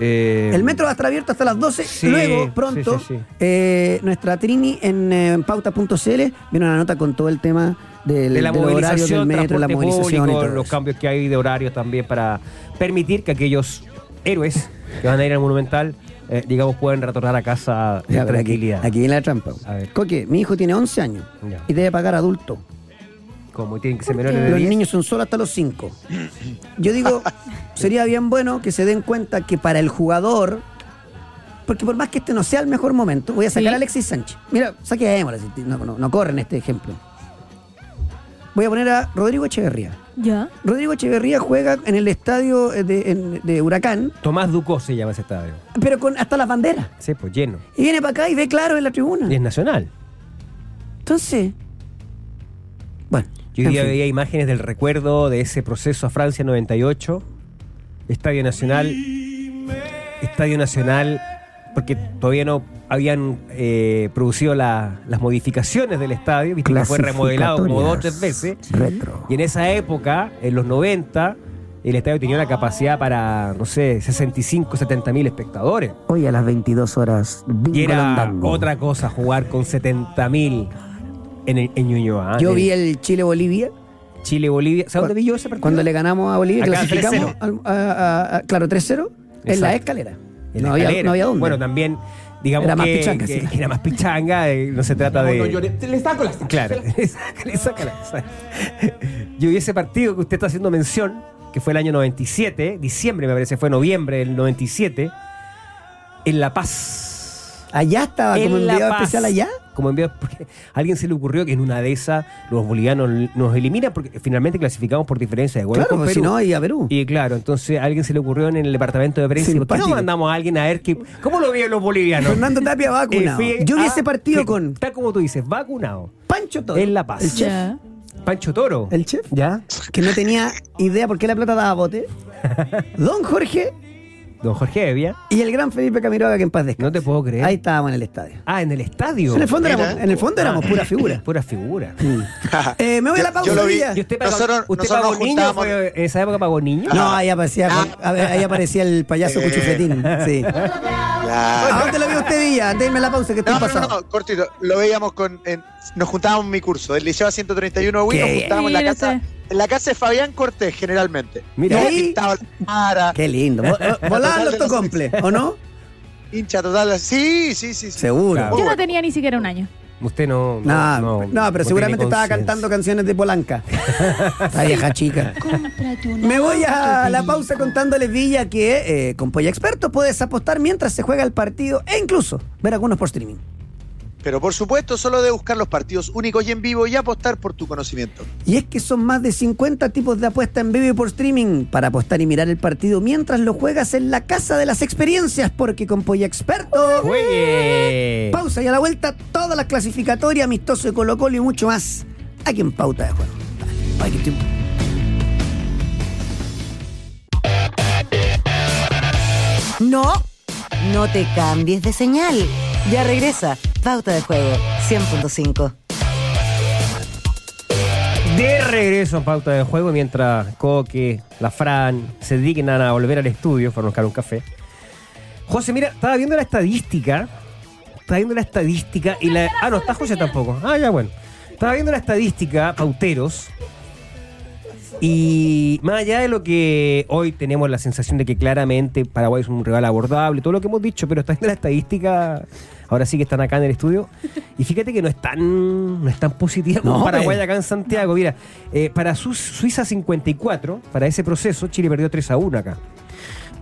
Eh, El metro va a estar abierto hasta las 12. Sí, Luego, pronto, sí, sí, sí. eh, nuestra Trini en, eh, en pauta.cl viene una nota con todo el tema del, de la del horario del movilización, metro, la movilización y público, todo los cambios que hay de horarios también para permitir que aquellos héroes que van a ir al Monumental, eh, digamos, puedan retornar a casa Ya, en aquí, tranquilidad. aquí viene la trampa. A ver. Coque, mi hijo tiene 11 años Ya. y debe pagar adulto. Como tienen que ser ¿Por menores de Los 10. niños son solo hasta los 5. Yo digo, sería bien bueno que se den cuenta que para el jugador, porque por más que este no sea el mejor momento, voy a sacar Sí. a Alexis Sánchez. Mira, saquémosla, si no, no, no corren este ejemplo. Voy a poner a Rodrigo Echeverría. ¿Ya? Rodrigo Echeverría juega en el estadio eh, de, en- de Huracán, Tomás Ducó se llama ese estadio. pero con hasta las banderas. Sí, pues lleno. Y viene para acá y ve claro en la tribuna. Y es nacional. Entonces. Yo en día fin. veía imágenes del recuerdo de ese proceso a Francia 98, Estadio Nacional, Estadio Nacional, porque todavía no habían eh, producido la- las modificaciones del estadio, viste que fue remodelado como dos o tres veces. Retro. Y en esa época, en los 90, el estadio tenía una capacidad para, no sé, 65, 70 mil espectadores. Hoy a las 22 horas. Y era otra cosa jugar con 70 mil en, el- en Ñuñoa. Yo En vi el Chile-Bolivia. Chile-Bolivia. ¿Sabes dónde vi yo ese partido? Cuando le ganamos a Bolivia, Acá, clasificamos 3-0. al- a- a- a- claro, 3-0 en la escalera. En no, la había, no había dónde. Bueno, también, digamos Era más que, pichanga, que sí. era más pichanga, eh, no se trata de... Le saco las Claro, sácala, sácala. Yo vi ese partido que usted está haciendo mención, que fue el año 97, diciembre me parece, fue noviembre del 97, en La Paz. allá estaba como en La enviado especial allá. Como enviados, porque a alguien se le ocurrió que en una de esas los bolivianos nos eliminan porque finalmente clasificamos por diferencia de goles Claro, con pues, si Perú. no, y a Perú. Y claro, entonces a alguien se le ocurrió en el departamento de prensa, ¿por qué no mandamos a alguien a ver que, cómo lo vieron los bolivianos? Fernando Tapia vacunado. Eh, fui Yo vi a- ese partido fui- con Está como tú dices, vacunado. Pancho Toro. En La Paz. El chef. Pancho Toro. El chef. ¿Ya? Que no tenía idea por qué la plata daba bote. Don Jorge Don Jorge Evia. y el gran Felipe Camiroaga que en paz descanse. No te puedo creer. Ahí estábamos en el estadio. Ah, en el estadio. En el fondo Mira. éramos, en el fondo éramos pura figura. Pura figura. Eh, me voy a la pausa. Yo lo vi. Villa. ¿Y usted pagó, Nosotros- usted nosotros pagó nos niño? juntábamos- ¿Fue- ¿En esa época pagó niño? No, ahí aparecía, a ver, ahí aparecía el payaso Eh. cuchufletín. Sí. Ya. ¿A dónde lo vio usted, Villa? Déjeme la pausa que estoy No, no, pasado. no, cortito. Lo veíamos con. en- nos juntábamos en mi curso, del Liceo 131 Wii, Qué nos juntábamos en la casa. En la casa de Fabián Cortés, generalmente. Mira, ahí- cara, Qué lindo. Vo- vo- Volaban los tocomple, ¿o no? hincha total. Sí, sí, sí. sí. Seguro. Claro. Yo no tenía ni siquiera un año. Usted no. No, no, pero seguramente estaba cantando canciones de Polanca. La vieja chica. Me voy a la pausa contándoles, Villa, que eh, con Polla Experto puedes apostar mientras se juega el partido e incluso ver algunos por streaming. Pero por supuesto, solo de buscar los partidos únicos y en vivo y apostar por tu conocimiento. Y es que son más de 50 tipos de apuesta en vivo y por streaming para apostar y mirar el partido mientras lo juegas en la casa de las experiencias, porque con Polla Experto. ¡Juegue! Pausa y a la vuelta todas las clasificatorias, amistoso de Colo Colo y mucho más. Aquí en Pauta de Juego. Ay, No, no te cambies de señal. Ya regresa. Pauta de juego 100.5. De regreso en pauta de juego, mientras Coque, la Fran se dignan a volver al estudio para buscar un café. José, mira, estaba viendo la estadística. Estaba viendo la estadística y la. Ah, no, está José tampoco. Ah, ya, bueno. Estaba viendo la estadística, pauteros. Y más allá de lo que hoy tenemos la sensación de que claramente Paraguay es un rival abordable, todo lo que hemos dicho, pero está viendo la estadística, ahora sí que están acá en el estudio, y fíjate que no es tan, no es tan positiva como No, Paraguay acá en Santiago. Mira, eh, para Su- Suiza 54, para ese proceso, Chile perdió 3 a 1 acá.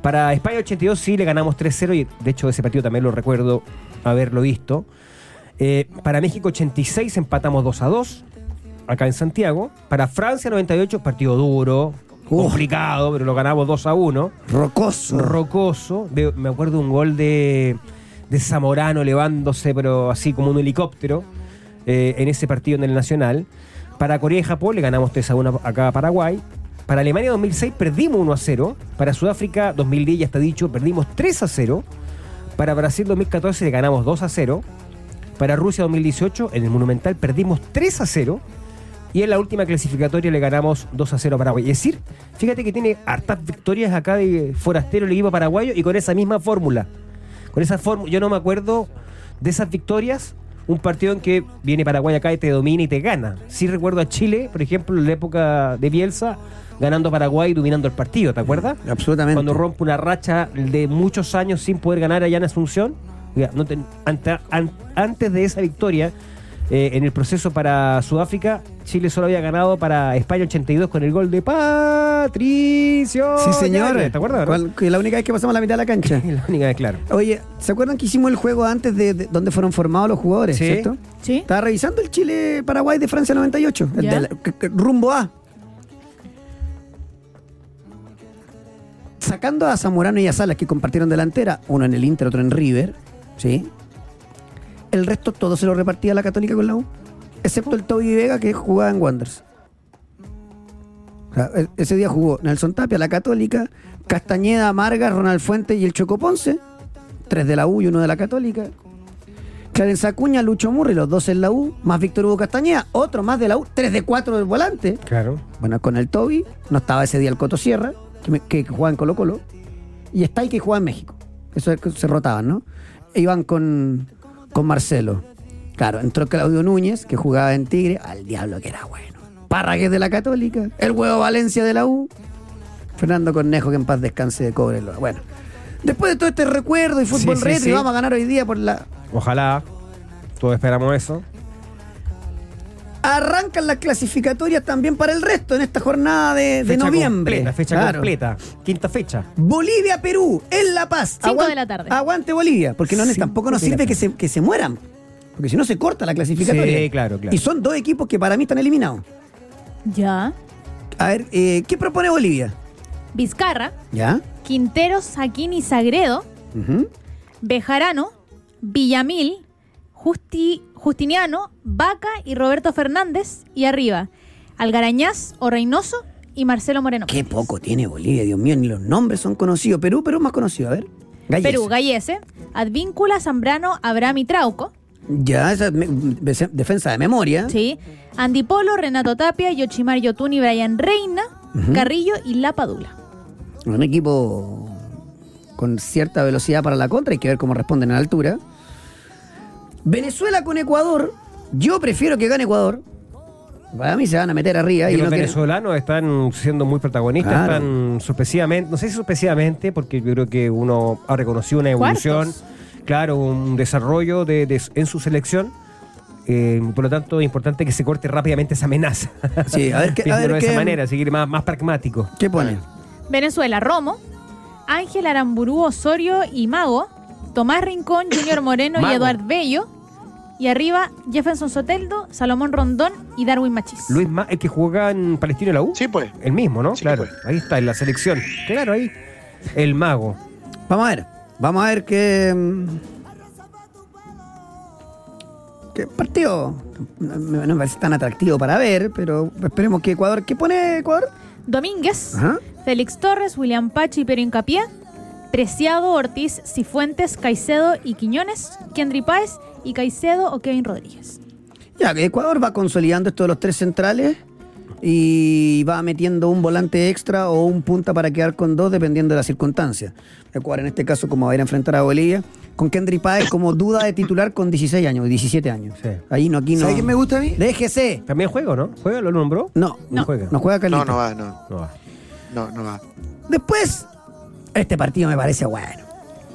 Para España 82 sí le ganamos 3-0 y de hecho ese partido también lo recuerdo haberlo visto. Eh, para México 86 empatamos 2 a 2 acá en Santiago. Para Francia 98 partido duro, Uf. complicado, pero lo ganamos 2 a 1. Rocoso. Rocoso. De- me acuerdo un gol de, de Zamorano elevándose, pero así como un helicóptero, eh, en ese partido en el Nacional. Para Corea y Japón le ganamos 3 a 1 acá a Paraguay. Para Alemania 2006 perdimos 1 a 0. Para Sudáfrica 2010 ya está dicho, perdimos 3 a 0. Para Brasil 2014 le ganamos 2 a 0. Para Rusia 2018 en el Monumental perdimos 3 a 0. Y en la última clasificatoria le ganamos 2 a 0 a Paraguay. Es decir, fíjate que tiene hartas victorias acá de forastero el equipo paraguayo y con esa misma fórmula. Con esa fórmula, yo no me acuerdo de esas victorias, un partido en que viene Paraguay acá y te domina y te gana. Sí recuerdo a Chile, por ejemplo, en la época de Bielsa, ganando a Paraguay y dominando el partido, ¿te acuerdas? Absolutamente. Cuando rompe una racha de muchos años sin poder ganar allá en Asunción. Oiga, no te- ante- an- antes de esa victoria, eh, en el proceso para Sudáfrica, Chile solo había ganado para España 82 con el gol de Patricio. Sí, señor. ¿Te acuerdas? que la única vez que pasamos la mitad de la cancha. La única vez, claro. Oye, ¿se acuerdan que hicimos el juego antes de, de donde fueron formados los jugadores, Sí. cierto? ¿Sí? Estaba revisando el Chile-Paraguay de Francia 98, el Ya. de la- rumbo A. Sacando a Zamorano y a Salas, que compartieron delantera, uno en el Inter, otro en River, ¿sí? El resto todo se lo repartía la Católica con la U, excepto el Toby Vega que jugaba en Wanderers. O sea, e- ese día jugó Nelson Tapia, la Católica, Castañeda, Marga, Ronald Fuentes y el Choco Ponce, tres de la U y uno de la Católica. Clarence Acuña, Lucho Murri, los dos en la U, más Víctor Hugo Castañeda, otro más de la U, tres de cuatro del volante. Claro. Bueno, con el Toby, no estaba ese día el Coto Sierra, que, me- que jugaba en Colo Colo, y está que jugaba en México. Eso es que se rotaban, ¿no? E iban con, con Marcelo. Claro, entró Claudio Núñez, que jugaba en Tigre, al diablo que era bueno. Parragués de la Católica, el huevo Valencia de la U, Fernando Cornejo, que en paz descanse de cobre. Bueno, después de todo este recuerdo y fútbol Sí, sí, retro, y sí. vamos a ganar hoy día por la, Ojalá. Todos esperamos eso. Arrancan las clasificatorias también para el resto en esta jornada de, de Fecha noviembre. Completa, fecha Claro. completa. Quinta fecha. Bolivia-Perú, en La Paz. Cinco Aguan- de la tarde. Aguante Bolivia, porque no, Cinco tampoco nos sirve que se, que se mueran. Porque si no se corta la clasificatoria. Sí, claro, claro. Y son dos equipos que para mí están eliminados. Ya. A ver, eh, ¿qué propone Bolivia? Vizcarra, ¿Ya? Quintero, Saquín y Sagredo, Ujú. Bejarano, Villamil, Justi- Justiniano, Vaca y Roberto Fernández. Y arriba, Algarañaz o Reynoso y Marcelo Moreno. Qué poco tiene Bolivia, Dios mío, ni los nombres son conocidos. Perú, Perú es más conocido, a ver. Galles. Perú, Gallese, Advíncula, Zambrano, Abraham y Trauco. Ya, esa me- defensa de memoria. Sí. Andy Polo, Renato Tapia, Yochimar Yotuni, Brian Reina, Carrillo y La Padula. Un equipo con cierta velocidad para la contra, hay que ver cómo responden a la altura. Venezuela con Ecuador, yo prefiero que gane Ecuador. Para mí se van a meter arriba. Y Y los no quieren- venezolanos están siendo muy protagonistas, Claro. están suspesivamente, no sé si suspesivamente, porque yo creo que uno ha reconocido una evolución, Cuartos. claro, un desarrollo de, de- en su selección. Eh, por lo tanto, es importante que se corte rápidamente esa amenaza. Sí, a ver qué- a Viéndolo ver de esa qué- manera, seguir más, más pragmático. ¿Qué pone? Venezuela, Romo, Ángel Aramburú Osorio y Mago, Tomás Rincón, Junior Moreno Mago. y Eduard Bello. Y arriba, Jefferson Soteldo, Salomón Rondón y Darwin Machís. Luis Ma, el que juega en Palestino y la U. Sí, pues. El mismo, ¿no? Sí, claro. pues. Ahí está, en la selección. Claro, ahí. El mago. Vamos a ver. Vamos a ver qué. mm, ¿Qué partido? No me no me parece tan atractivo para ver, pero esperemos que Ecuador. ¿Qué pone Ecuador? Domínguez, Ajá. Félix Torres, William Pachi y Pero Incapié, Preciado, Ortiz, Cifuentes, Caicedo y Quiñones, Kendry Páez y Caicedo o Kevin Rodríguez. Ya, que Ecuador va consolidando esto de los tres centrales y va metiendo un volante extra o un punta para quedar con dos dependiendo de las circunstancias. Ecuador en este caso como va a ir a enfrentar a Bolivia, con Kendry Páez como duda de titular con 16 años, 17 años. Sí. Ahí no, aquí no. ¿Sabes quién me gusta a mí? Déjese. También juega, ¿no? ¿Juega? ¿Lo nombró? No, No no, juega. No juega Carlito. No, no va, no. No va. No, no va. Después, este partido me parece bueno.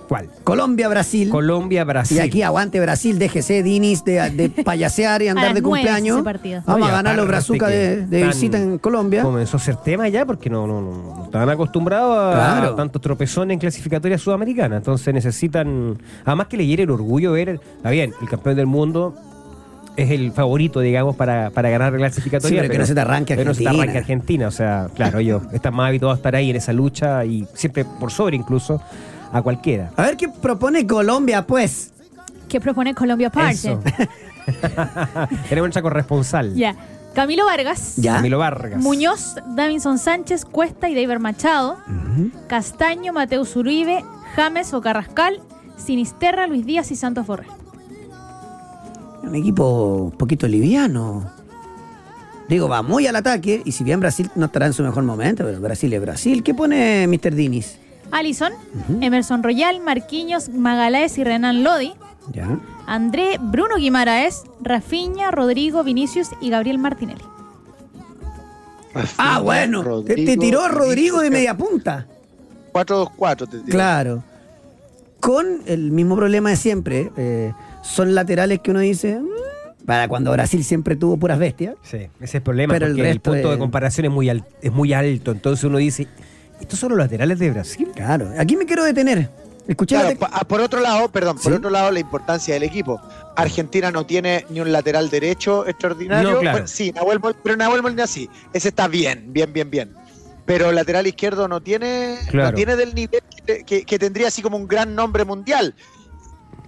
¿Cuál? Colombia-Brasil. Colombia, Brasil. Y aquí aguante Brasil, déjese Dinis de, de payasear y andar las de cumpleaños. Vamos Oye, a ganar los brazucas de, visita en Colombia. Comenzó a ser tema ya porque no, no, no, no estaban acostumbrados a, Claro. a tantos tropezones en clasificatoria sudamericana. Entonces necesitan, además que le hiere el orgullo ver, está bien, el campeón del mundo es el favorito, digamos, para, para ganar la clasificatoria. Sí, pero que no se te arranque pero no se te Argentina. arranque Argentina. O sea, claro, ellos están más habituados a estar ahí en esa lucha y siempre por sobre incluso a cualquiera. A ver qué propone Colombia, pues. ¿Qué propone Colombia? Eso. Tenemos nuestra corresponsal, Ya. Camilo Vargas, Ya. Camilo Vargas. Muñoz, Davinson Sánchez, Cuesta y David Machado, Castaño, Mateus Uribe, James o Carrascal, Sinisterra, Luis Díaz y Santos Borré. Un equipo un poquito liviano. Digo, va muy al ataque. Y si bien Brasil no estará en su mejor momento, pero Brasil es Brasil. ¿Qué pone Mr. Dinis? Alison, Emerson Royal, Marquinhos, Magaláes y Renan Lodi, Ya. André, Bruno Guimaraes, Rafiña, Rodrigo, Vinicius y Gabriel Martinelli. Ah, bueno. Te, te tiró Rodrigo de media punta. 4-2-4 te tiró. Claro. Con el mismo problema de siempre. eh, son laterales que uno dice. "Mm", para cuando Brasil siempre tuvo puras bestias. Sí, ese es el problema, Pero el porque el, resto punto de comparación es muy, al- es muy alto. Entonces uno dice, ¿estos son los laterales de Brasil? Claro. Aquí me quiero detener. Escuché Claro, ah, por otro lado, perdón, por otro lado, la importancia del equipo. Argentina no tiene ni un lateral derecho extraordinario. No, claro. Bueno, sí, Nahuel pero Nahuel Molina sí. Ese está bien, bien, bien, bien. Pero el lateral izquierdo no tiene, Claro. no tiene del nivel que, que- que tendría así como un gran nombre mundial.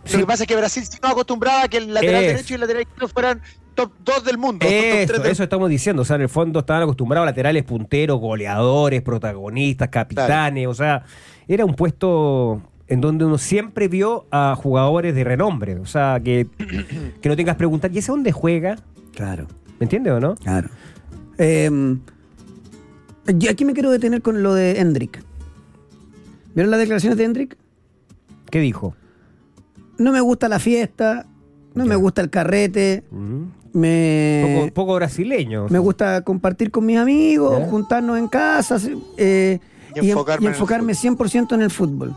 Sí. Lo que pasa es que Brasil sí no acostumbraba a que el lateral Es. derecho y el lateral izquierdo fueran top 2 del mundo. top Eso, del- eso estamos diciendo. O sea, en el fondo estaban acostumbrados a laterales punteros, goleadores, protagonistas, capitanes. O sea, era un puesto en donde uno siempre vio a jugadores de renombre. O sea, que, que no tengas que preguntar, ¿y ese dónde juega? Claro. ¿Me entiendes o no? Claro. Eh, yo aquí me quiero detener con lo de Hendrik. ¿Vieron las declaraciones de Hendrik? ¿Qué dijo? No me gusta la fiesta, no me gusta el carrete, Mm. me, Poco, poco brasileño. me gusta compartir con mis amigos, Ya. juntarnos en casa eh, Y y, en- enfocarme y en el enfocarme 100% en el fútbol.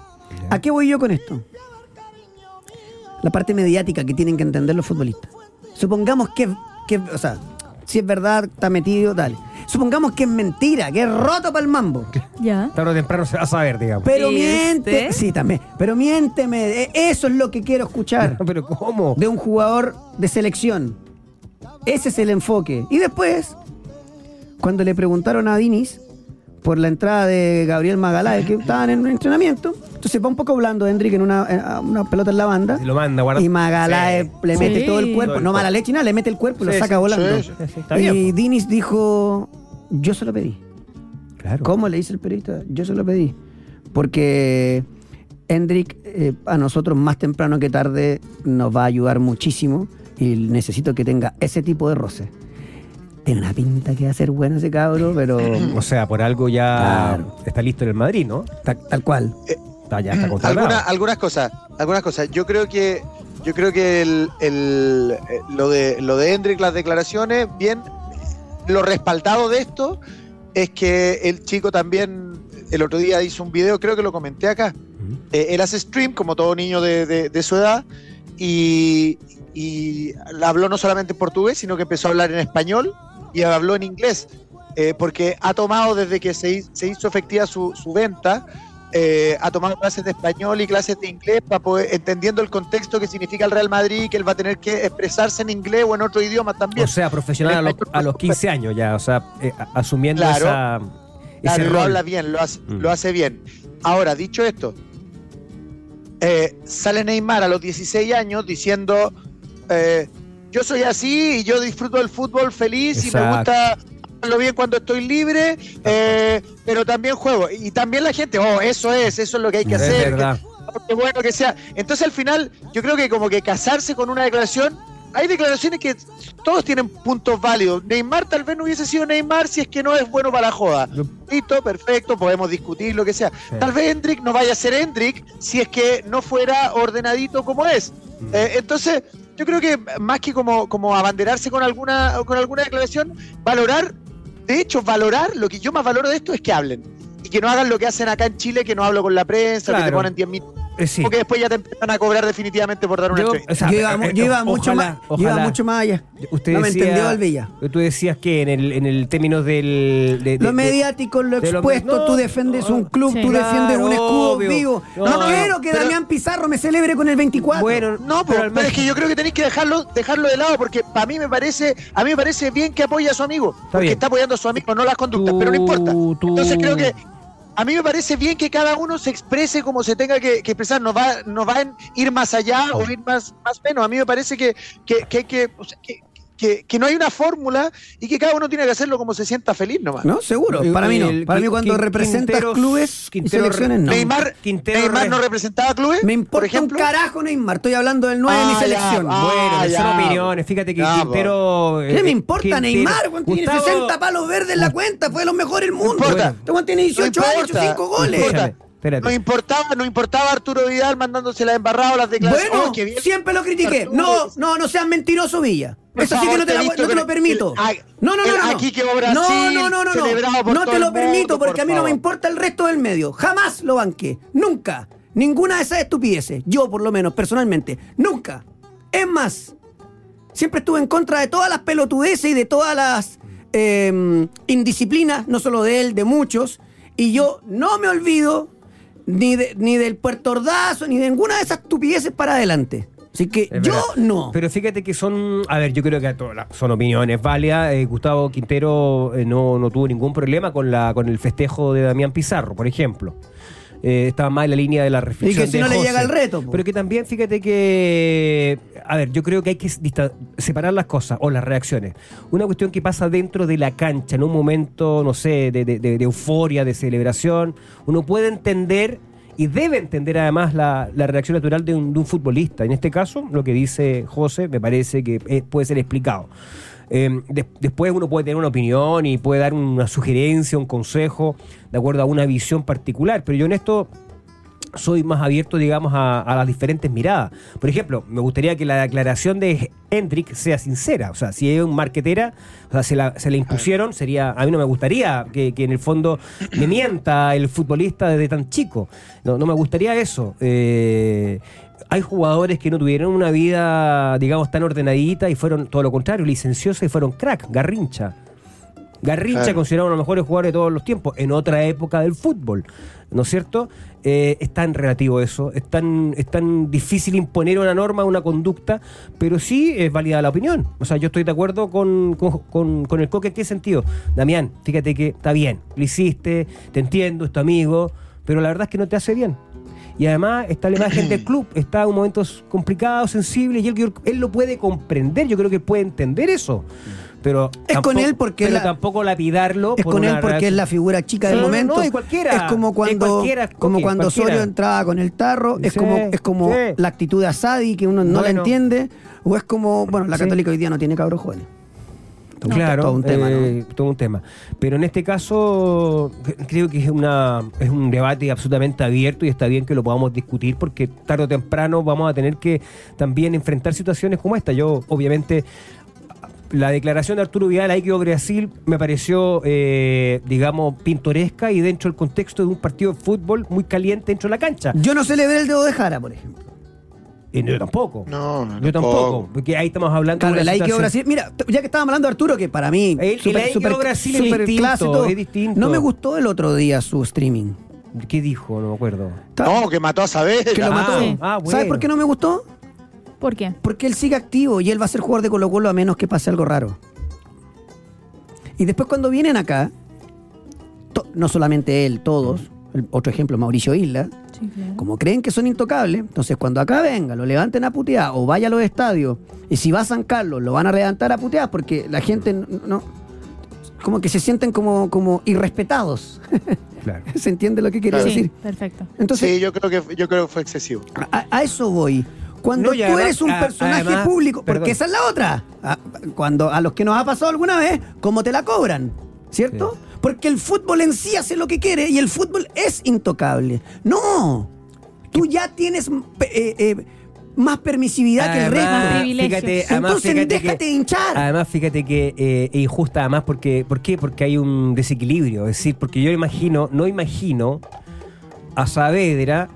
¿A qué voy yo con esto? La parte mediática que tienen que entender los futbolistas. Supongamos que, que o sea, si es verdad, está metido, dale. Supongamos que es mentira, que es roto para el mambo. Ya. Tarde o temprano se va a saber, digamos. Pero miente. Sí, también. Pero miénteme. e- Eso es lo que quiero escuchar Pero ¿cómo? de un jugador de selección. Ese es el enfoque. Y después, cuando le preguntaron a Dinis por la entrada de Gabriel Magaláes, que estaban en un entrenamiento, entonces va un poco hablando Hendrik en una, en una pelota en la banda. Y lo manda, guarda. Y Magaláes Sí. le mete Sí. todo el cuerpo, no mala leche, nada, le mete el cuerpo y lo saca volando. sí, Sí, sí, está bien. Y Dinis dijo, yo se lo pedí. Claro. ¿Cómo le dice el periodista? Yo se lo pedí. Porque Hendrik, eh, a nosotros más temprano que tarde, nos va a ayudar muchísimo y necesito que tenga ese tipo de roce. Tiene una pinta que va a ser bueno ese cabro, pero O sea, por algo ya Claro. está listo en el Madrid, ¿no? ta- tal cual. Está, ya está contratado. Alguna- algunas cosas, algunas cosas. Yo creo que, yo creo que el, el- eh, lo de lo de Hendrik, las declaraciones, bien, lo respaldado de esto es que el chico también el otro día hizo un video, creo que lo comenté acá. Eh, él hace stream, como todo niño de, de- de su edad, y, y habló no solamente en portugués, sino que empezó a hablar en español y habló en inglés, eh, porque ha tomado desde que se, hi- se hizo efectiva su, su venta, eh, ha tomado clases de español y clases de inglés para poder, entendiendo el contexto que significa el Real Madrid y que él va a tener que expresarse en inglés o en otro idioma también. O sea, profesional a los, a los 15 años ya, o sea, eh, asumiendo Claro. esa, Claro, ese lo rol. habla bien, lo hace, Mm. lo hace bien. Ahora, dicho esto, eh, sale Neymar a los 16 años diciendo, eh, yo soy así y yo disfruto del fútbol feliz y me gusta lo bien cuando estoy libre, eh, pero también juego. Y también la gente, oh, eso es, eso es lo que hay que Es hacer. verdad. que- bueno que sea. Entonces al final, yo creo que como que casarse con una declaración, hay declaraciones que todos tienen puntos válidos. Neymar tal vez no hubiese sido Neymar si es que no es bueno para la joda. Listo, perfecto, podemos discutir lo que sea. Sí. Tal vez Hendrik no vaya a ser Hendrik si es que no fuera ordenadito como es. Mm. Eh, entonces, yo creo que más que como, como abanderarse con alguna, con alguna declaración, valorar, de hecho, valorar, lo que yo más valoro de esto es que hablen. Y que no hagan lo que hacen acá en Chile, que no hablo con la prensa, que te ponen 10 minutos, sí. porque después ya te empiezan a cobrar definitivamente por dar una Yo- entrevista. o sea, yo iba, eh, yo iba eh, mucho ojalá, más, yo iba ojalá. mucho más allá. Usted no me entendió el Villa. Tú decías que en el, en el término del... de- de- Lo mediático, lo de lo- expuesto, no, tú defendes no, un club, sí. tú defiendes un escudo obvio. vivo. No, No, quiero que pero- Damián Pizarro me celebre con el 24. Bueno, No, pero es que yo creo que tenéis que dejarlo, dejarlo de lado, porque para mí me parece, a mí me parece bien que apoye a su amigo, porque bien. está apoyando a su amigo, no las conductas, Tú- pero no importa. tú- Entonces creo que a mí me parece bien que cada uno se exprese como se tenga que, que expresar, no va, no va a ir más allá o ir más, más menos. A mí me parece que, que, que, hay que, o sea, que, no hay una fórmula y que cada uno tiene que hacerlo como se sienta feliz nomás. No, seguro. Para mí no. Para mí cuando representas clubes y Quintero- selecciones no. Neymar, Quintero Neymar no representaba clubes, Me por importa ejemplo. un carajo Neymar. Estoy hablando del 9 de mi Ah, ya, selección. ah, Bueno, ya, son opiniones. Fíjate que ya, Quintero. ¿Qué eh, me importa Quintero- Neymar? weón? Tiene Gustavo- 60 palos verdes en la cuenta. Fue de los mejores del mundo. importa. Este tiene 18 No años, hecho importa. 5 goles. importa. Espérate. No importaba, no importaba Arturo Vidal mandándose la embarrada o las declaraciones. Bueno, Oh, siempre lo critiqué. Arturo, No, no, no seas mentiroso, Villa. Por Eso sí que favor, no te, te no te lo permito. el- No, no, no, no. aquí Brasil, no, no, no, no, no. No te lo permito mundo, porque por a mí no me favor. importa el resto del medio. Jamás lo banqué. Nunca. Ninguna de esas estupideces. Yo, por lo menos, personalmente. Nunca. Es más, siempre estuve en contra de todas las pelotudeces y de todas las eh, indisciplinas, no solo de él, de muchos. Y yo no me olvido ni, de- ni del Puerto Ordazo, ni de ninguna de esas estupideces para adelante. Así que Es yo verdad. no. Pero fíjate que son, a ver, yo creo que son opiniones válidas. Eh, Gustavo Quintero eh, no, no tuvo ningún problema con la con el festejo de Damián Pizarro, por ejemplo. Eh, estaba más en la línea de la reflexión. Y que si de no le José. llega el reto, po. Pero que también, fíjate que, a ver, yo creo que hay que separar las cosas o las reacciones. Una cuestión que pasa dentro de la cancha, en un momento, no sé, de- de euforia, de celebración, uno puede entender y debe entender además la, la reacción natural de un, de un futbolista. En este caso, lo que dice José me parece que eh, puede ser explicado. Des- después uno puede tener una opinión y puede dar una sugerencia, un consejo, de acuerdo a una visión particular, pero yo en esto soy más abierto, digamos, a, a las diferentes miradas. Por ejemplo, me gustaría que la declaración de Hendrik sea sincera. O sea, si es un marquetera, o sea, se la, se la impusieron, sería. A mí no me gustaría que, que en el fondo me mienta el futbolista desde tan chico. No, no me gustaría eso. Eh, hay jugadores que no tuvieron una vida, digamos, tan ordenadita y fueron todo lo contrario, licenciosa y fueron crack, garrincha. Garrincha Claro. considerado uno de los mejores jugadores de todos los tiempos, en otra época del fútbol, ¿no es cierto? Eh, es tan relativo eso, es tan, es tan difícil imponer una norma, una conducta, pero sí es válida la opinión. O sea, yo estoy de acuerdo con, con, con- el coque en qué sentido. Damián, fíjate que está bien, lo hiciste, te entiendo, es tu amigo, pero la verdad es que no te hace bien. Y además está la imagen del club, está en momentos complicados, sensibles, y él, él lo puede comprender, yo creo que puede entender eso. Pero Es con él porque pero la- tampoco lapidarlo. Es por con él porque es la figura chica del No, momento. no, y cualquiera, Es como cuando, cualquiera, como cuando cualquiera. Osorio entraba con el tarro. Es Sí, como, es como sí. la actitud de Asadi que uno no la entiende. O es como, bueno, la Sí. católica hoy día no tiene cabros jóvenes. Todo- Claro, todo un tema, eh, todo un tema. Pero en este caso cre- creo que es una es un debate absolutamente abierto y está bien que lo podamos discutir porque tarde o temprano vamos a tener que también enfrentar situaciones como esta. Yo obviamente la declaración de Arturo Vidal ahí quedó Brasil me pareció eh, digamos pintoresca y dentro del contexto de un partido de fútbol muy caliente dentro de la cancha. ¿no? Yo no celebré el dedo de Jara, por ejemplo. Y yo tampoco. No, no, yo tampoco, tampoco. porque ahí estamos hablando Claro, de el quedó situación- Brasil. Mira, ya que estábamos hablando de Arturo, que para mí El- el super, ahí super, Brasil es super distinto, clase y todo. es distinto. No me gustó el otro día su streaming. ¿Qué dijo? No me acuerdo. No, que mató a Saavedra. que lo Ah, sí. Ah, ¿Sabes por qué no me gustó? ¿Por qué? Porque él sigue activo y él va a ser jugador de Colo Colo a menos que pase algo raro. Y después cuando vienen acá, to- no solamente él, todos, el otro ejemplo, Mauricio Isla, Sí, claro. como creen que son intocables, entonces cuando acá venga, lo levanten a putear o vaya a los estadios, y si va a San Carlos, lo van a levantar a putear porque la gente no... no- como que se sienten como, como irrespetados. Claro. ¿Se entiende lo que quiero Sí, decir? perfecto. Entonces, Sí, yo creo que yo creo que fue excesivo. a, a eso voy. Cuando No, tú además- eres un a- personaje además- público, porque perdón. esa es la otra. A- Cuando a los que nos ha pasado alguna vez, ¿cómo te la cobran? ¿Cierto? Sí. Porque el fútbol en sí hace lo que quiere y el fútbol es intocable. No. Tú ya tienes eh, eh, más permisividad que el Además, Más resto. privilegios. fíjate, además, Entonces fíjate déjate que, hinchar. Además, fíjate que eh, es injusta, además, porque, ¿por qué? Porque hay un desequilibrio. Es decir, porque yo imagino, no imagino a Saavedra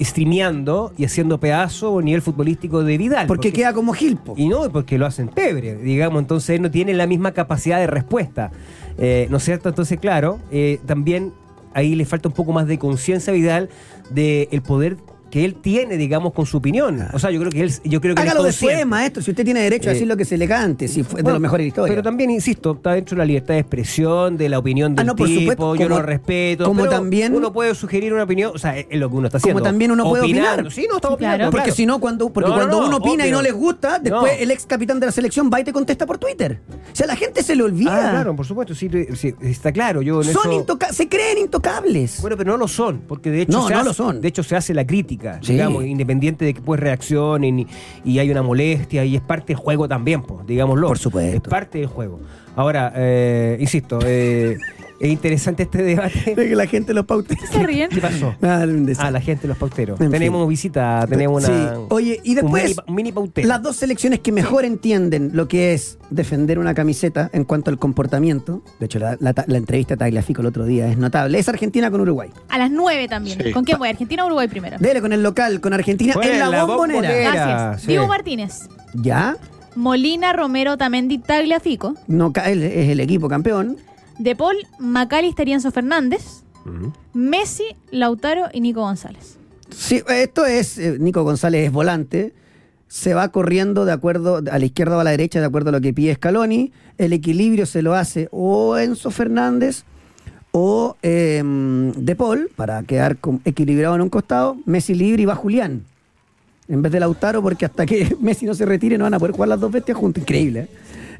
streameando y haciendo pedazo a nivel futbolístico de Vidal. porque queda como Gilpo. Y no, porque lo hacen pebre, digamos, entonces él no tiene la misma capacidad de respuesta. Eh, ¿No es cierto? Entonces, claro, eh, también ahí le falta un poco más de conciencia a Vidal de el poder que él tiene, digamos, con su opinión. O sea, yo creo que él, yo creo que él es Hágalo después, consciente. maestro. Si usted tiene derecho a Eh, decir lo que se le cante, si fue de los mejores de la historia. Pero también, insisto, está dentro de la libertad de expresión, de la opinión del Ah, no, por tipo, supuesto, yo como- lo respeto. como pero también- Uno puede sugerir una opinión, o sea, es lo que uno está haciendo. también uno puede Opinando. opinar. Sí, no, está opinando, claro. Porque claro. si no, cuando, porque No, cuando no, uno opina y no les gusta, después No. el ex capitán de la selección va y te contesta por Twitter. O sea, la gente se le olvida. Ah, claro, por supuesto, sí, sí, está claro. Yo en Son eso- intoca- se creen intocables. Bueno, pero no lo son, porque de hecho, No, se no hace, lo son. De hecho, se hace la crítica, Sí. digamos, independiente de que pues reaccionen y, y hay una molestia y es parte del juego también, pues, digámoslo. Por supuesto. Es parte del juego. Ahora, eh, insisto, eh, es interesante este debate. De que la gente lo paute. ¿Se ríen? ¿Qué pasó? Ah. Ah, la gente, los pauteros. En tenemos fin. visita, tenemos una. Sí. Oye, y después, mini, un mini pautero. Las dos selecciones que mejor entienden lo que es defender una camiseta en cuanto al comportamiento, de hecho la, la- la entrevista a Tagliafico el otro día es notable, es Argentina con Uruguay. A las 9 también. Sí. ¿Con quién voy? ¿Argentina o Uruguay primero? Dele con el local, con Argentina Fue en la, la bombonera. bombonera. Gracias. sí. Diego Martínez. ¿Ya? Molina, Romero, Tamendi, Tagliafico. No cae, el- es el equipo campeón. De Paul, Macalister y Enzo Fernández. Messi, Lautaro y Nico González. Sí, esto es, eh, Nico González es volante, se va corriendo de acuerdo, a la izquierda o a la derecha, de acuerdo a lo que pide Scaloni, el equilibrio se lo hace o Enzo Fernández o eh, De Paul, para quedar equilibrado en un costado, Messi libre y va Julián, en vez de Lautaro, porque hasta que Messi no se retire no van a poder jugar las dos bestias juntas, increíble.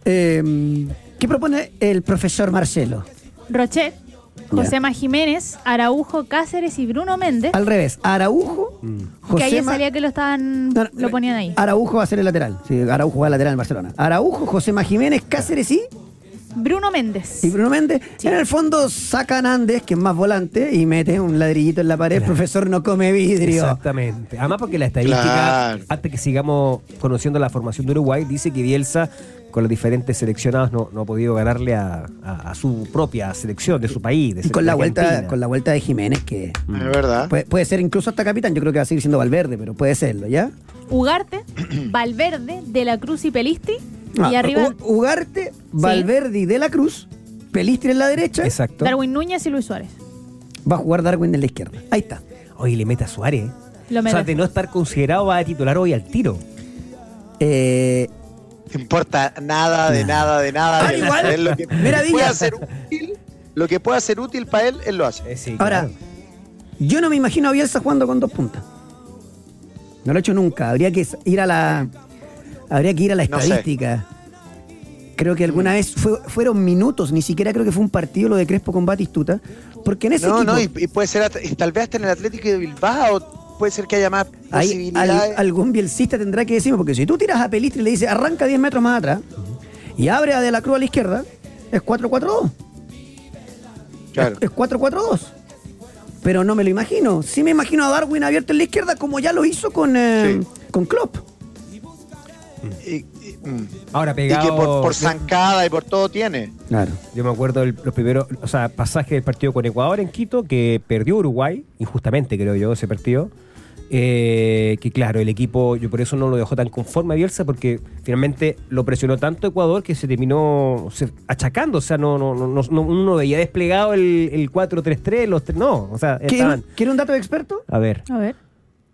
¿eh? ¿Qué propone el profesor Marcelo? Rochet, Josema Jiménez, Araujo, Cáceres y Bruno Méndez. Al revés, Araujo, que ayer Josema- salía que lo estaban No, no, lo ponían ahí. Araujo va a ser el lateral. Sí, Araujo va a lateral en Barcelona. Araujo, José Jiménez, Cáceres y Bruno Méndez. Y Bruno Méndez, Sí. en el fondo sacan Andes, que es más volante, y mete un ladrillito en la pared, profesor no come vidrio. Exactamente. Además porque la estadística, Claro. antes que sigamos conociendo la formación de Uruguay, dice que Bielsa con los diferentes seleccionados no, no ha podido ganarle a, a- a su propia selección de su país. de Y con la vuelta, con la vuelta de Jiménez, que Es verdad. puede, puede ser incluso hasta capitán, yo creo que va a seguir siendo Valverde, pero puede serlo, ¿ya? Ugarte, Valverde, De la Cruz y Pelisti. Ah, y arriba U- Ugarte, Valverde y De la Cruz, Pelistri en la derecha, Exacto. Darwin Núñez y Luis Suárez. va a jugar Darwin en la izquierda. Ahí está. Oye, le mete a Suárez. ¿eh? Lo o sea, de no estar considerado va a titular hoy al tiro. Eh, No importa nada de nada de nada. Ah, de igual. Lo que Mira, Villa. hacer útil, lo que pueda ser útil para él, él lo hace. Eh, sí, ahora, claro. yo no me imagino a Bielsa jugando con dos puntas. No lo he hecho nunca. Habría que ir a la. Habría que ir a la No sé. estadística. Creo que alguna vez fue- fueron minutos, ni siquiera creo que fue un partido lo de Crespo con Batistuta. Porque en ese No, equipo no, y, y puede ser y tal vez hasta en el Atlético de Bilbao puede ser que haya más hay posibilidades. al- algún bielcista tendrá que decirme, porque si tú tiras a Pelistri y le dices arranca 10 metros más atrás y abre a De la Cruz a la izquierda, es 4-4-2. Claro. Es 4-4-2. Pero no me lo imagino. Sí me imagino a Darwin abierto en la izquierda como ya lo hizo con, eh, Sí. con Klopp. Y, y- mm. Ahora Y pegado. que por, por zancada y por todo tiene. Claro. Yo me acuerdo del- los primeros, o sea, pasajes del partido con Ecuador en Quito, que perdió Uruguay, injustamente creo yo, ese partido. Eh, que claro, el equipo, yo por eso no lo dejó tan conforme a Bielsa, porque finalmente lo presionó tanto Ecuador que se terminó se- achacando. O sea, no, no, no, no- uno no veía desplegado el, el 4-3-3, los tres, no. O sea, ¿Quiere, estaban. un- quiere un dato de experto? A ver, A ver.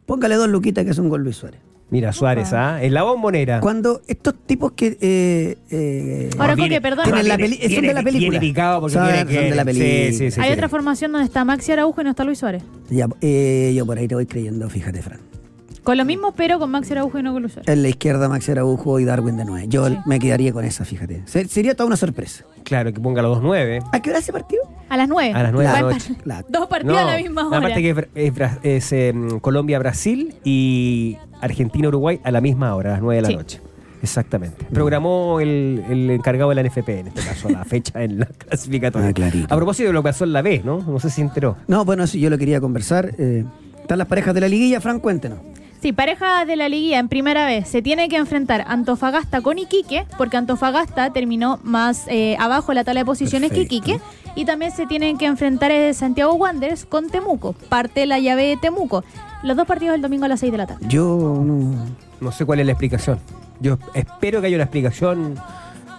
Póngale dos luquitas que es un gol Luis Suárez. Mira, Suárez, ¿ah? En la bombonera. Cuando estos tipos que. eh, eh, Ahora, Coque, perdón. tienen la peli- son de la película. picado porque Son- son de la sí, película. sí, sí, Hay sí. otra formación donde está Maxi Araujo y no está Luis Suárez. ya, eh, yo por ahí te voy creyendo, fíjate, Fran. Con lo mismo, pero con Maxi Araujo y no con. En la izquierda, Max Araujo y Darwin de 9. Yo Sí. me quedaría con esa, fíjate. Se- sería toda una sorpresa. Claro, que ponga los 2-9. ¿A qué hora ese partido? A las 9. A las nueve de la noche. Dos partidos a la misma hora. Aparte que es, em, Colombia-Brasil y Argentina-Uruguay a la misma hora, a las 9 de la Sí. noche. Exactamente. Programó el, el encargado de la NFP, en este caso, la fecha en la clasificatoria. Ah. A propósito de lo que pasó en la B, ¿no? No sé si se enteró. No, bueno, sí, yo lo quería conversar. Eh, están las parejas de la liguilla, Fran, cuéntenos. Sí, pareja de la liguilla en primera vez. Se tiene que enfrentar Antofagasta con Iquique, porque Antofagasta terminó más eh, abajo en la tabla de posiciones Perfecto. que Iquique. Y también se tienen que enfrentar eh, Santiago Wanderers con Temuco. Parte de la llave de Temuco. Los dos partidos el domingo a las 6 de la tarde. Yo no. No sé cuál es la explicación. Yo espero que haya una explicación,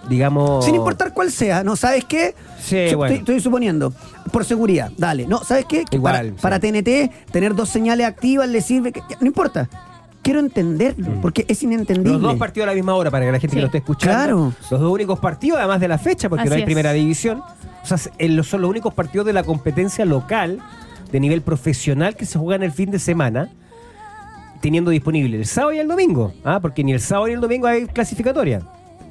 digamos... Sin importar cuál sea, ¿no? ¿Sabes qué? Sí, Yo bueno. estoy, estoy suponiendo. Por seguridad, dale. No, ¿sabes qué? Que Igual, para, sí. para TNT, tener dos señales activas le sirve. que- no importa. Quiero entenderlo, porque es inentendible. Los dos partidos a la misma hora para que la gente Sí. que lo esté escuchando. Claro. Los dos únicos partidos, además de la fecha, porque Así no hay es. primera división. O sea, los- son los únicos partidos de la competencia local de nivel profesional que se juegan el fin de semana, teniendo disponible el sábado y el domingo. ¿ah? Porque ni el sábado ni el domingo hay clasificatoria.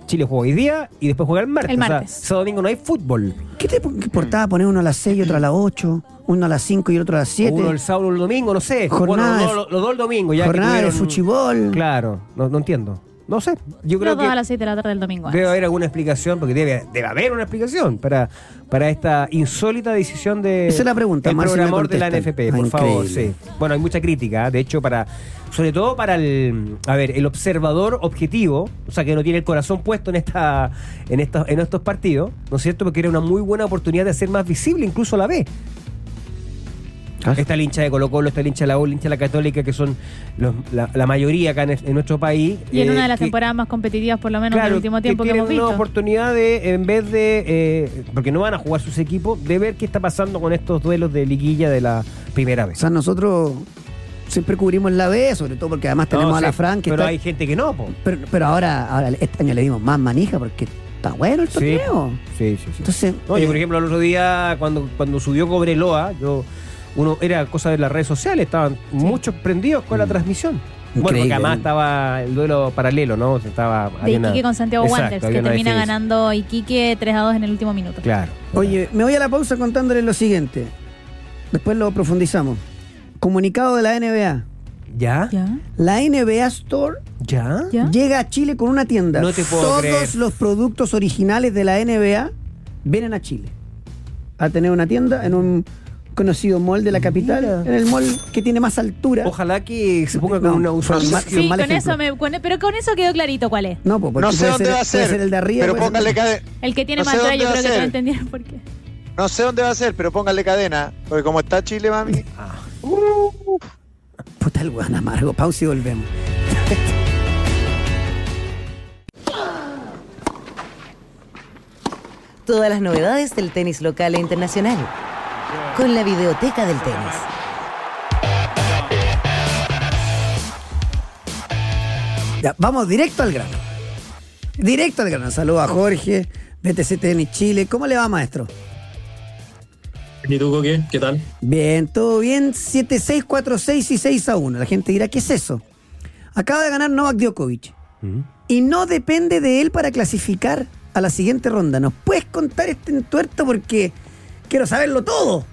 Chile juega hoy día y después juega el martes. El O sea, martes. sábado domingo no hay fútbol. ¿Qué te importaba poner uno a las 6 y otro a las 8? Uno a las 5 y otro a las 7. Uno el sábado o el domingo, no sé. Jornada bueno, de- los, dos- los dos el domingo. Ya que Jornada de tuvieron- fuchibol. Claro, no, no entiendo. No sé. Yo creo que a las 6 de la tarde del domingo. Debe haber alguna explicación, porque debe, debe haber una explicación para, para esta insólita decisión de Esa es la pregunta, el más si me programador de la. NFP, Ah, por favor. Sí. Bueno, hay mucha crítica, ¿eh? de hecho, para sobre todo para el a ver, el observador objetivo, o sea, que no tiene el corazón puesto en esta en estos en estos partidos, ¿no es cierto? Porque era una muy buena oportunidad de hacer más visible incluso la B. Está el hincha de Colo Colo, está el hincha de la U, el hincha de la Católica, que son los- la, la mayoría acá en, en nuestro país. Y en eh, una de las que- temporadas más competitivas, por lo menos del último tiempo que, tienen hemos visto. una oportunidad de, en vez de, eh, porque no van a jugar sus equipos, de ver qué está pasando con estos duelos de liguilla de la primera O vez. sea, nosotros siempre cubrimos la B, sobre todo porque además tenemos No, a la sí, Fran que pero está. hay gente que no, po. Pero, pero ahora, ahora, este año le dimos más manija porque está bueno el Sí, torneo. sí, sí. sí. Entonces, No, yo, eh, por ejemplo, el otro día, cuando, cuando subió Cobreloa, yo uno era cosa de las redes sociales, estaban muchos prendidos con la transmisión. Bueno, porque Mm. Además estaba el duelo paralelo, ¿no? Estaba, de una- Iquique con Santiago Exacto, Wanderers, que termina ganando Iquique 3 a 2 en el último minuto. Claro. Oye, me voy a la pausa contándoles lo siguiente. Después lo profundizamos. Comunicado de la NBA. ¿Ya? ¿Ya? La NBA Store ¿Ya? ¿Ya? llega a Chile con una tienda. No te puedo Todos creer. los productos originales de la NBA vienen a Chile a tener una tienda en un conocido mall de la capital, en el mall que tiene más altura. Ojalá que se ponga con No, una imagen. Sí, mal con eso me, con- pero con eso quedó clarito cuál es. No, porque No sé puede dónde ser- va a ser, ser el de arriba. pero póngale cadena. El que tiene No más altura, yo creo que ser. entendieron por qué. No sé dónde va a ser, pero póngale cadena. Porque como está Chile, mami. Ah. uh, Puta el weón amargo. Pausa y volvemos. Todas las novedades del tenis local e internacional. Con la videoteca del tenis. Ya, vamos directo al grano. Directo al grano. Saludos a Jorge, BTC Tenis Chile. ¿Cómo le va, maestro? ¿Y tú, qué? ¿Qué tal? Bien, todo bien. 7-6, 4-6 y 6 a 1. La gente dirá, ¿qué es eso? Acaba de ganar Novak Djokovic. Y no depende de él para clasificar a la siguiente ronda. ¿Nos puedes contar este entuerto? Porque quiero saberlo todo.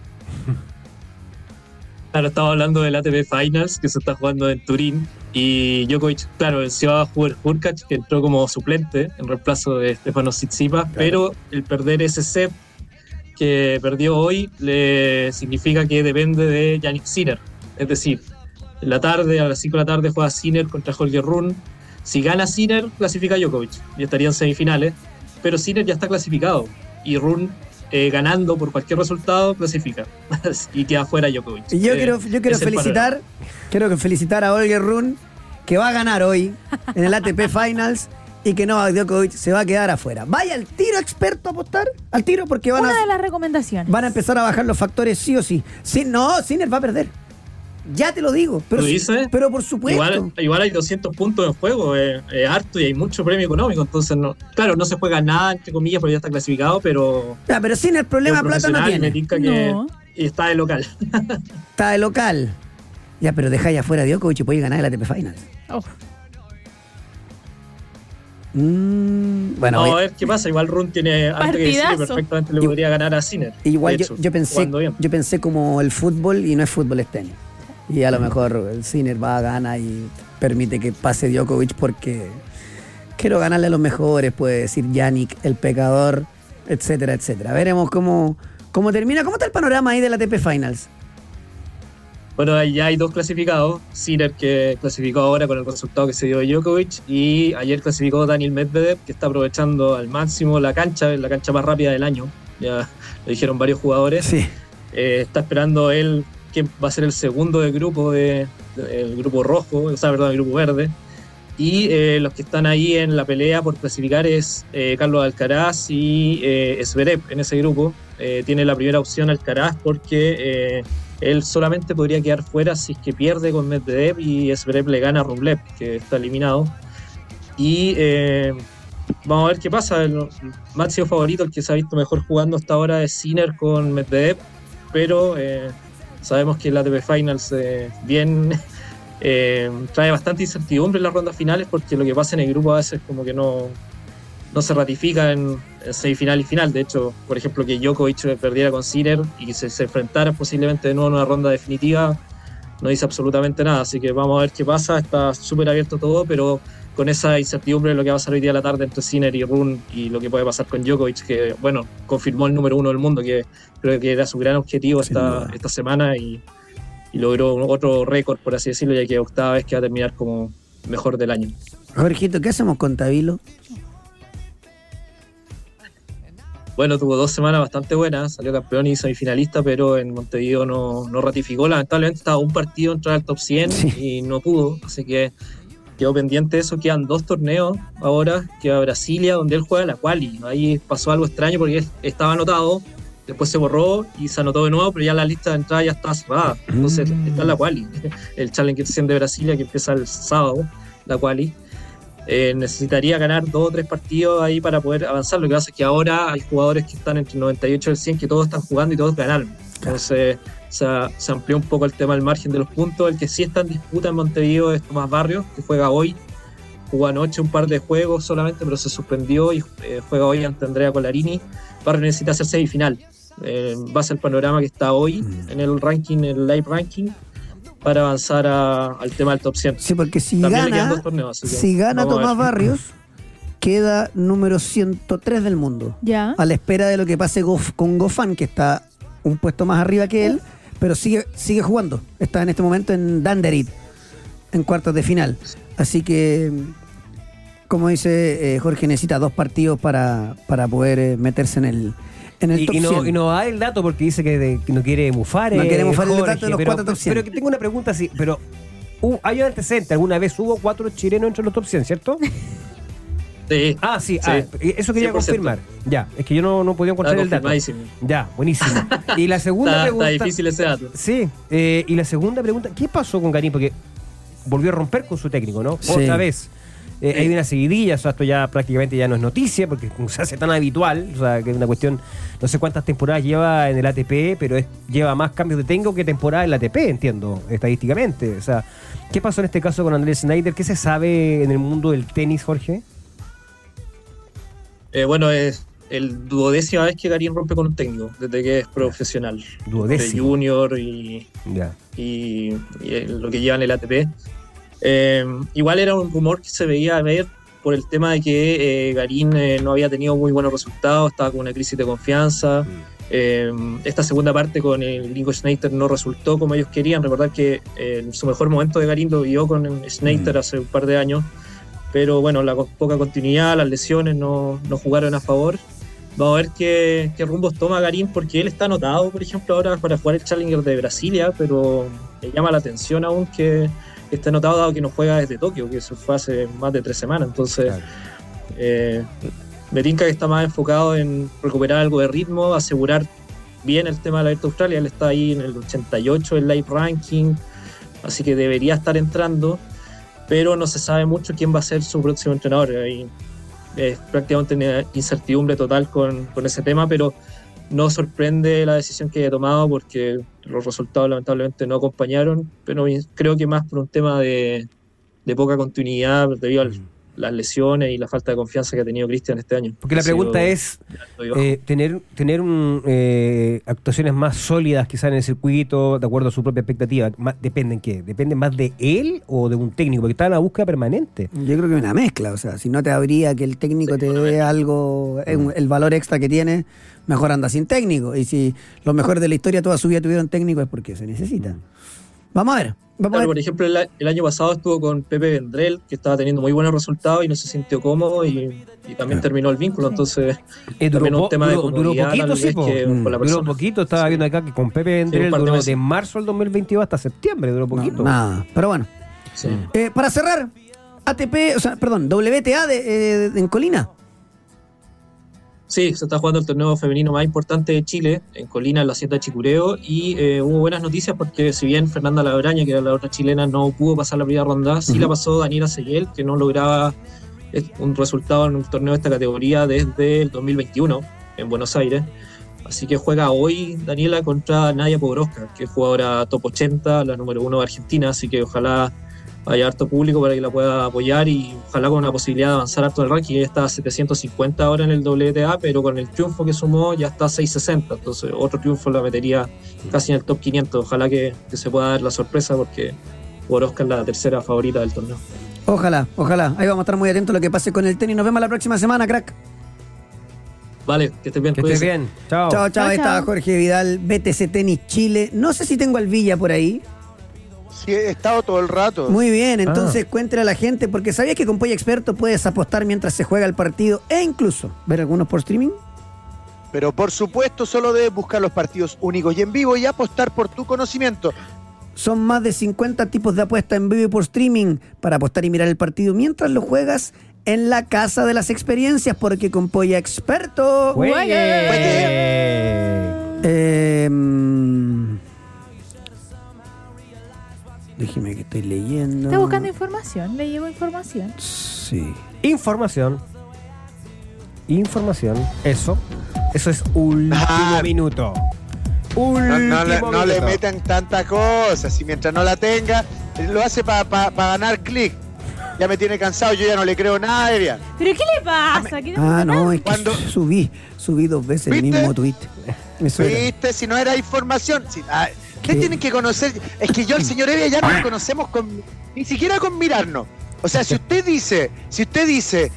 Claro, estaba hablando del ATP Finals que se está jugando en Turín y Djokovic, claro, venció a Hubert Hurkacz que entró como suplente en reemplazo de Stefano Tsitsipas, pero el perder ese set que perdió hoy le significa que depende de Yannick Sinner. Es decir, en la tarde, a las 5 de la tarde juega Sinner contra Holger Rune. Si gana Sinner, clasifica Djokovic y estaría en semifinales, pero Sinner ya está clasificado y Rune eh, ganando por cualquier resultado clasifica y queda fuera Djokovic. Y yo Eh, quiero, yo quiero felicitar, quiero que felicitar a Olger Run, que va a ganar hoy en el ATP Finals y que Novak Djokovic se va a quedar afuera. Vaya al tiro experto a apostar, al tiro, porque van Una de a, las recomendaciones. van a empezar a bajar los factores sí o sí. sí no, Sinner va a perder. Ya te lo digo. Pero, ¿Tú dices? pero por supuesto. Igual, igual hay 200 puntos en juego, es es harto y hay mucho premio económico, entonces no, claro, no se juega nada, entre comillas, porque ya está clasificado, pero Ya, pero Sinner problema es un plata no tiene. que No. y está de local. Está de local. Ya, pero deja ya afuera a Djokovic y puede ganar el ATP Finals. Oh, Mm, bueno, Vamos a ver qué pasa, igual Run tiene harto que decir perfectamente le podría ganar a Sinner. Igual yo, hecho, yo pensé yo pensé como el fútbol y no es fútbol es tenis. Y a lo mejor el Sinner va a ganar y permite que pase Djokovic porque quiero ganarle a los mejores, puede decir Yannick, el pecador, etcétera, etcétera. Veremos cómo, cómo termina. ¿Cómo está el panorama ahí de la TP Finals? Bueno, ya hay dos clasificados. Sinner que clasificó ahora con el resultado que se dio de Djokovic y ayer clasificó Daniel Medvedev que está aprovechando al máximo la cancha, la cancha más rápida del año. Ya lo dijeron varios jugadores. Sí. Eh, está esperando él que va a ser el segundo del grupo de, el grupo rojo, o sea, perdón, el grupo verde. Y eh, los que están ahí en la pelea por clasificar es eh, Carlos Alcaraz y eh, en ese grupo. Eh, tiene la primera opción Alcaraz porque eh, él solamente podría quedar fuera si es que pierde con Medvedev y Zverev le gana a Rublev, que está eliminado. Y vamos a ver qué pasa. El máximo favorito, el que se ha visto mejor jugando hasta ahora es Sinner con Medvedev, pero sabemos que la ATP Finals eh, bien eh, trae bastante incertidumbre en las rondas finales porque lo que pasa en el grupo a veces como que no, no se ratifica en, en semifinal y final. De hecho, por ejemplo, que Djokovic perdiera con Sinner y se, se enfrentara posiblemente de nuevo en una ronda definitiva no dice absolutamente nada. Así que vamos a ver qué pasa. Está súper abierto todo, pero con esa incertidumbre de lo que va a pasar hoy día a la tarde entre Sinner y Rune y lo que puede pasar con Djokovic, que bueno, confirmó el número uno del mundo, que creo que era su gran objetivo esta, esta semana y, y logró otro récord, por así decirlo, ya que octava vez que va a terminar como mejor del año. Jorgito, ¿qué hacemos con Tabilo? Bueno, tuvo dos semanas bastante buenas, salió campeón y semifinalista, pero en Montevideo no, no ratificó. Lamentablemente estaba un partido entrar al top 100 Sí. y no pudo, así que quedó pendiente de eso. Quedan dos torneos ahora, queda Brasilia, donde él juega la quali. Ahí pasó algo extraño porque él estaba anotado, después se borró y se anotó de nuevo, pero ya la lista de entrada ya está cerrada. Entonces Mm. está la quali, el Challenger 100 de Brasilia que empieza el sábado, la quali. Eh, necesitaría ganar dos o tres partidos ahí para poder avanzar. Lo que pasa es que ahora hay jugadores que están entre el 98 y el 100 que todos están jugando y todos ganaron. Entonces se, se amplió un poco el tema del margen de los puntos. El que sí está en disputa en Montevideo es Tomás Barrios, que juega hoy. Jugó anoche un par de juegos solamente, pero se suspendió y eh, juega hoy ante Andrea Colarini. Barrios necesita hacer semifinal. Eh, en base al panorama que está hoy Mm. en el ranking, el live ranking, para avanzar a- al tema del top 100. Sí, porque si También gana, dos torneos, si gana a. Tomás Barrios, queda número 103 del mundo. Ya. A la espera de lo que pase Gof- con Gofan, que está un puesto más arriba que él, pero sigue, sigue jugando. Está en este momento en Danderit, en cuartos de final. Así que, como dice eh, Jorge, necesita dos partidos para, para poder eh, meterse en el, en el Y, top y no, 100. y no da el dato porque dice que, de- que no quiere mufar. No eh, quiere mufar el dato de los pero, cuatro top 100. Pero que tengo una pregunta así, pero uh, hay un antecedente, alguna vez hubo cuatro chilenos entre los top 100, ¿cierto? Sí, Ah, sí, Sí. ah, eso quería 100%. confirmar. Ya, es que yo no, no podía encontrar el dato. Ya, buenísimo. Y la segunda Está, pregunta. está difícil ese dato. Sí, eh, y la segunda pregunta, ¿qué pasó con Garín? Porque volvió a romper con su técnico, ¿no? Sí. Otra vez. Eh, Hay una seguidilla, o sea, esto ya prácticamente ya no es noticia, porque se hace tan habitual, o sea, que es una cuestión, no sé cuántas temporadas lleva en el ATP, pero es- lleva más cambios de técnico que temporada en el ATP, entiendo, estadísticamente. O sea, ¿qué pasó en este caso con Andrés Snyder? ¿Qué se sabe en el mundo del tenis, Jorge? Eh, bueno, es el duodécima vez que Garín rompe con un técnico, desde que es profesional. Duodécimo. De junior y, lo que lleva en el ATP. Eh, igual era un rumor que se veía ver por el tema de que eh, Garín eh, no había tenido muy buenos resultados, estaba con una crisis de confianza. Eh, esta segunda parte con el Ingo Schneider no resultó como ellos querían. Recordar que eh, su mejor momento de Garín lo vivió con Schneider Mm. hace un par de años. Pero bueno, la poca continuidad, las lesiones no, no jugaron a favor. Vamos a ver qué, qué rumbos toma Garín, porque él está anotado, por ejemplo, ahora para jugar el Challenger de Brasilia, pero me llama la atención aún que esté anotado dado que no juega desde Tokio, que eso fue hace más de tres semanas. Entonces, Claro. eh, me tinca que está más enfocado en recuperar algo de ritmo, asegurar bien el tema de la Abierto Australia. Él está ahí en el 88 el live ranking, así que debería estar entrando, pero no se sabe mucho quién va a ser su próximo entrenador. Hay es prácticamente una incertidumbre total con, con ese tema, pero no sorprende la decisión que haya tomado porque los resultados lamentablemente no acompañaron, pero creo que más por un tema de, de poca continuidad debido a las lesiones y la falta de confianza que ha tenido Cristian este año. Porque la sido pregunta es. Eh, tener tener un, eh, actuaciones más sólidas quizás en el circuito, de acuerdo a su propia expectativa, más, ¿dependen qué? ¿Depende más de él o de un técnico? Porque está en la búsqueda permanente. Yo creo que es una mezcla, o sea, si no te habría que el técnico Sí, te dé algo, eh, el valor extra que tiene, mejor anda sin técnico. Y si los mejores de la historia toda su vida tuvieron técnico es porque se necesita. Vamos a ver, Claro, a por ejemplo, el, a- el año pasado estuvo con Pepe Vendrell, que estaba teniendo muy buenos resultados y no se sintió cómodo y, y también terminó el vínculo. Entonces, Eh, también po- un tema de duró- duró comodidad, poquito, sí, que Mm. con la Duró persona. poquito, estaba Sí. viendo acá que con Pepe Vendrell de duró de marzo del 2022 hasta septiembre, duró No, poquito. nada, pero bueno. Sí. Eh, para cerrar, ATP, o sea, perdón, WTA de, eh, en Colina. Sí, se está jugando el torneo femenino más importante de Chile, en Colina, en la Hacienda Chicureo, y eh, hubo buenas noticias porque si bien Fernanda Labraña, que era la otra chilena, no pudo pasar la primera ronda, sí la pasó Daniela Seguel, que no lograba eh, un resultado en un torneo de esta categoría desde el 2021 en Buenos Aires. Así que juega hoy Daniela contra Nadia Podoroska, que es jugadora top 80, la número uno de Argentina, así que ojalá haya harto público para que la pueda apoyar y ojalá con la posibilidad de avanzar harto en el ranking. Ella está a 750 ahora en el WTA, pero con el triunfo que sumó ya está a 660, entonces otro triunfo la metería casi en el top 500. Ojalá que, que se pueda dar la sorpresa porque Podoroska es la tercera favorita del torneo. Ojalá, ojalá. Ahí vamos a estar muy atentos a lo que pase con el tenis. Nos vemos la próxima semana, crack. Vale, que estés bien. Que estés bien. Chao. Chao, chao. Chao, Ahí estaba chao. Jorge Vidal, BTC Tenis Chile. No sé si tengo al Villa por ahí. Sí, he estado todo el rato. Muy bien, entonces Ah. cuéntale a la gente, porque sabías que con Polla Experto puedes apostar mientras se juega el partido e incluso ver algunos por streaming. Pero por supuesto, solo debes buscar los partidos únicos y en vivo y apostar por tu conocimiento. Son más de 50 tipos de apuesta en vivo y por streaming para apostar y mirar el partido mientras lo juegas en la casa de las experiencias, porque con Polla Experto. Juegue. Eh, déjeme que estoy leyendo. Está buscando información, le llevo información. Sí. Información. Información. Eso. Eso es último Ah. minuto. Último No, no le, no le minuto. metan tanta cosa. Si mientras no la tenga, lo hace para ganar clic. Ya me tiene cansado, yo ya no le creo nada, Evian. ¿Pero qué le pasa? ¿Qué le Ah, no, es que Cuando- subí, subí dos veces el mismo tweet. Era. ¿Viste? Si no era información. Si, ah, ¿Qué? ¿Qué tienen que conocer? Es que yo al señor Evia ya no lo conocemos con, ni siquiera con mirarnos. O sea, si usted dice, si usted dice,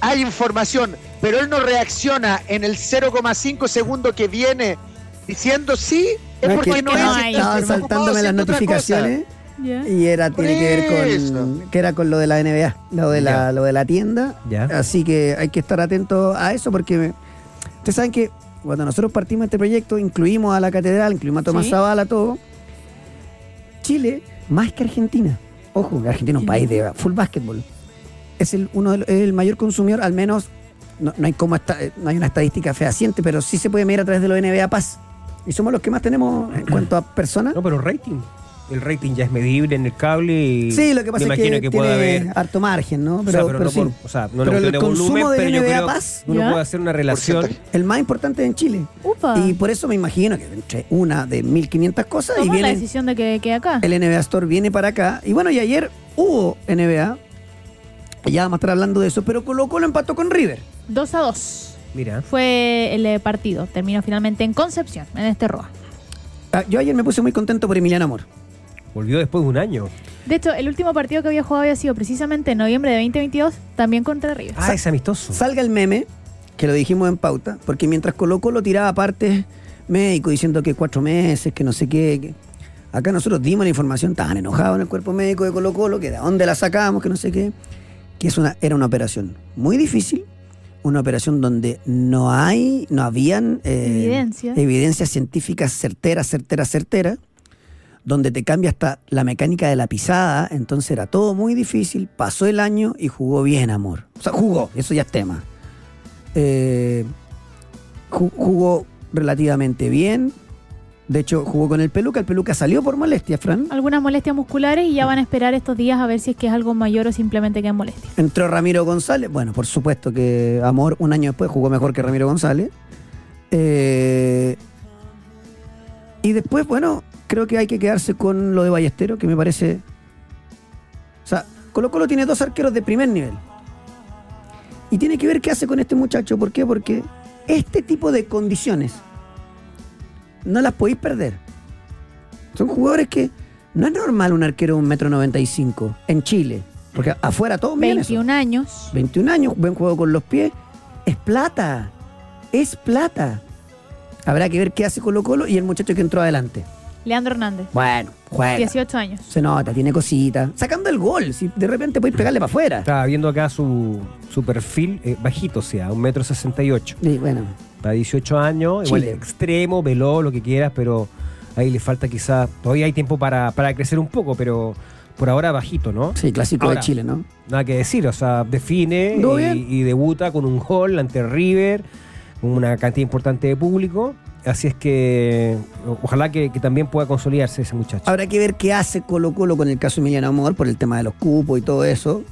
hay información, pero él no reacciona en el 0,5 segundo que viene diciendo sí, es No, es porque que no estaba- es. Estaba saltándome las notificaciones y era tiene que ver eso. con que era con lo de la NBA, lo de la, lo de la tienda. Ya. Así que hay que estar atento a eso porque ustedes saben que cuando nosotros partimos de este proyecto incluimos a la catedral, incluimos a Tomás Sí. Zavala, todo. Chile más que Argentina. Ojo, Argentina es un país de full básquetbol. Es el uno de los- es el mayor consumidor, al menos no, no hay como esta- eh, no hay una estadística fehaciente, pero sí se puede medir a través de los NBA Pass. Y somos los que más tenemos en cuanto a personas. No, pero rating. El rating ya es medible en el cable y Sí, lo que pasa me es imagino que, puede haber harto margen, ¿no? o Pero, sea, pero no sí. por- o sea, no Pero es el de consumo volumen, de pero yo NBA creo que uno ¿Ya? puede hacer una relación. El más importante en Chile. Upa. Y por eso me imagino que entre una de 1500 cosas y Tomó la viene decisión de que quede acá. el NBA Store viene para acá. Y bueno, y ayer hubo NBA. Ya vamos a estar hablando de eso, pero Colo Colo empató con River. 2 a 2 Mira, fue el eh, partido. Terminó finalmente en Concepción, en este ROA. Ah, Yo ayer me puse muy contento por Emiliano Amor. Volvió después de un año. De hecho, el último partido que había jugado había sido precisamente en noviembre de 2022, también contra River. Ah, es amistoso. Salga el meme, que lo dijimos en pauta, porque mientras Colo Colo tiraba partes médico diciendo que cuatro meses, que no sé qué. que- Acá nosotros dimos la información, estaban enojados en el cuerpo médico de Colo Colo, que de dónde la sacamos, que no sé qué. Que es una, era una operación muy difícil, una operación donde no hay, no habían eh, Evidencia. evidencias científicas certeras, certeras, certeras, donde te cambia hasta la mecánica de la pisada, entonces era todo muy difícil, pasó el año y jugó bien, amor. O sea, jugó, eso ya es tema. Eh, ju- jugó relativamente bien, de hecho jugó con el Peluca, el Peluca salió por molestia, Fran. Algunas molestias musculares y ya van a esperar estos días a ver si es que es algo mayor o simplemente que es molestia. Entró Ramiro González. Bueno, por supuesto que Amor un año después jugó mejor que Ramiro González. Eh, y después, bueno, creo que hay que quedarse con lo de Ballestero, que me parece... O sea, Colo Colo tiene dos arqueros de primer nivel. Y tiene que ver qué hace con este muchacho. ¿Por qué? Porque este tipo de condiciones no las podéis perder. Son jugadores que no es normal un arquero de un metro noventa y cinco en Chile. Porque afuera todos miden eso. 21 años. 21 años, buen juego con los pies. Es plata. Es plata. Habrá que ver qué hace Colo Colo y el muchacho que entró adelante. Leandro Hernández, Bueno, juega. 18 años. Se nota, tiene cositas. Sacando el gol. Si de repente podéis pegarle para afuera. Estaba viendo acá su, su perfil eh, bajito, o sea, un metro sesenta y ocho. Sí, bueno. Para 18 años, igual Chile. extremo, veloz, lo que quieras, pero ahí le falta quizás, todavía hay tiempo para, para crecer un poco, pero por ahora bajito, ¿no? Sí, clásico Ahora. de Chile, ¿no? Nada que decir, o sea, define y, y debuta con un gol ante River, con una cantidad importante de público. Así es que ojalá que, que también pueda consolidarse ese muchacho. Habrá que ver qué hace Colo Colo con el caso de Emiliano Amor por el tema de los cupos y todo eso.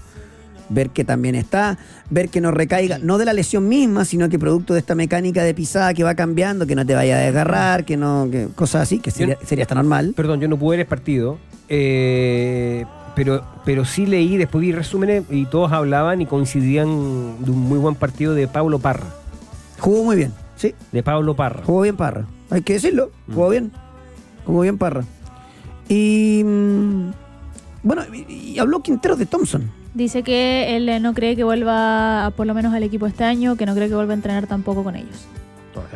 Ver que también está, ver que no recaiga, no de la lesión misma, sino que producto de esta mecánica de pisada que va cambiando, que no te vaya a desgarrar, que no, que cosas así, que sería, sería hasta normal. Perdón, yo no pude ver el partido, eh, pero, pero sí leí, después vi resúmenes y todos hablaban y coincidían de un muy buen partido de Pablo Parra. Jugó muy bien, sí, De Pablo Parra. jugó bien Parra. Hay que decirlo, jugó bien. Jugó bien Parra. Y. mm, bueno, y, habló Quintero de Thompson. Dice que él eh, no cree que vuelva por lo menos al equipo este año, que no cree que vuelva a entrenar tampoco con ellos.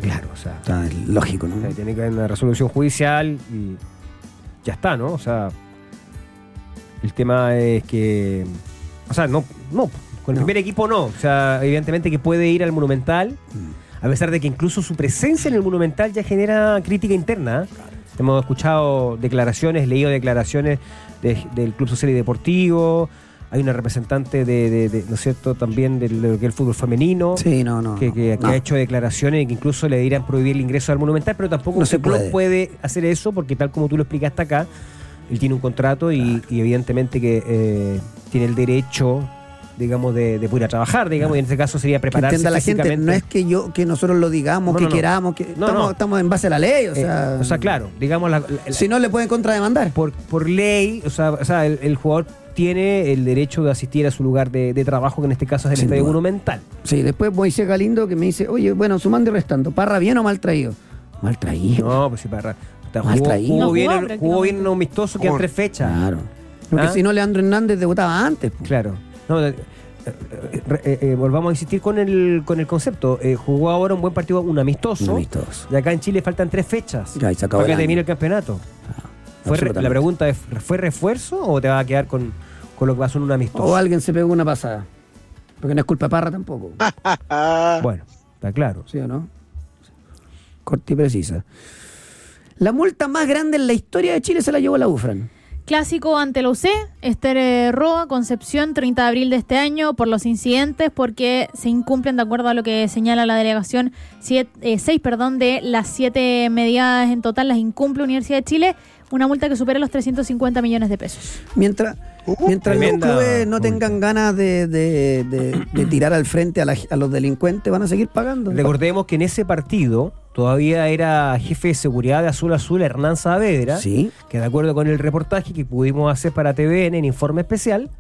Claro, o sea, Está lógico, ¿no? tiene que haber una resolución judicial y ya está, ¿no? O sea, el tema es que, o sea, no, no, con el No. primer equipo no, o sea, evidentemente que puede ir al Monumental, Mm. A pesar de que incluso su presencia en el Monumental ya genera crítica interna. ¿eh? Hemos escuchado declaraciones, leído declaraciones de- del Club Social y Deportivo, hay una representante de, de- de, ¿no es cierto?, también del, de lo que es el fútbol femenino Sí, no, no. que, no. ha hecho declaraciones y que incluso le dirán prohibir el ingreso al Monumental, pero tampoco No se club puede. puede. hacer eso porque tal como tú lo explicaste acá, él tiene un contrato y, y evidentemente que eh, tiene el derecho, digamos, de, de poder ir a trabajar, digamos, y en este caso sería Que prepararse entienda la gente, no es que yo que nosotros lo digamos, No, que no, no. queramos, que No, estamos, no. estamos en base a la ley, o Eh, sea, o sea, claro, digamos, la- la- si no le pueden contrademandar. por, por ley, o sea, o sea, el, el jugador tiene el derecho de asistir a su lugar de, de trabajo, que en este caso es el Sin Estadio duda. Monumental. Sí, después Moisés Galindo que me dice, oye, bueno, sumando y restando, ¿Parra bien o mal traído? Mal traído. No, pues sí, para. está- Mal Jugó, traído. jugó No bien, jugó bien un amistoso que en tres fechas. Claro. Porque ¿Ah? si no, Leandro Hernández debutaba antes. Claro. No, re- eh, eh, volvamos a insistir con el, con el concepto. Eh, jugó ahora un buen partido, un amistoso. Un amistoso. Y acá en Chile faltan tres fechas. Ya, y se acabó para que termine el campeonato. Fue re- absolutamente. la pregunta es, ¿fue refuerzo o te va a quedar con, con lo que pasó en un amistoso? O alguien se pegó una pasada. Porque no es culpa de Parra tampoco. Ah, Bueno, está claro. ¿Sí o no? Corta y precisa. La multa más grande en la historia de Chile se la llevó la UFRAN. Clásico ante la UC, Esther eh, Roa, Concepción, 30 de abril de este año, por los incidentes, porque se incumplen, de acuerdo a lo que señala la delegación, 6 perdón, de las siete medidas en total, las incumple Universidad de Chile, una multa que supera los 350 millones de pesos. Mientras, mientras los clubes no multa. tengan ganas de, de- de- de tirar al frente a, la- a los delincuentes, van a seguir pagando. Recordemos que en ese partido todavía era jefe de seguridad de Azul Azul Hernán Saavedra, Sí. que de acuerdo con el reportaje que pudimos hacer para TVN en informe especial,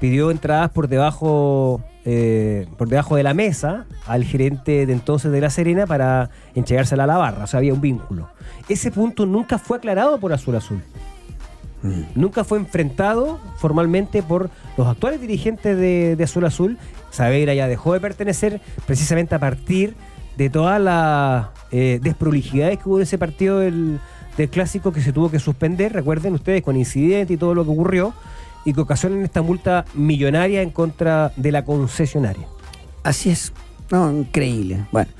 pidió entradas por debajo eh, por debajo de la mesa al gerente de entonces de La Serena para entregársela a la barra, o sea, había un vínculo. Ese punto nunca fue aclarado por Azul Azul. Nunca fue enfrentado formalmente por los actuales dirigentes de, de Azul Azul. Saavedra ya dejó de pertenecer precisamente a partir de todas las eh, desprolijidades que hubo en ese partido del, del clásico que se tuvo que suspender, recuerden ustedes, con incidente y todo lo que ocurrió, y que ocasionan esta multa millonaria en contra de la concesionaria. Así es. No, increíble. Bueno.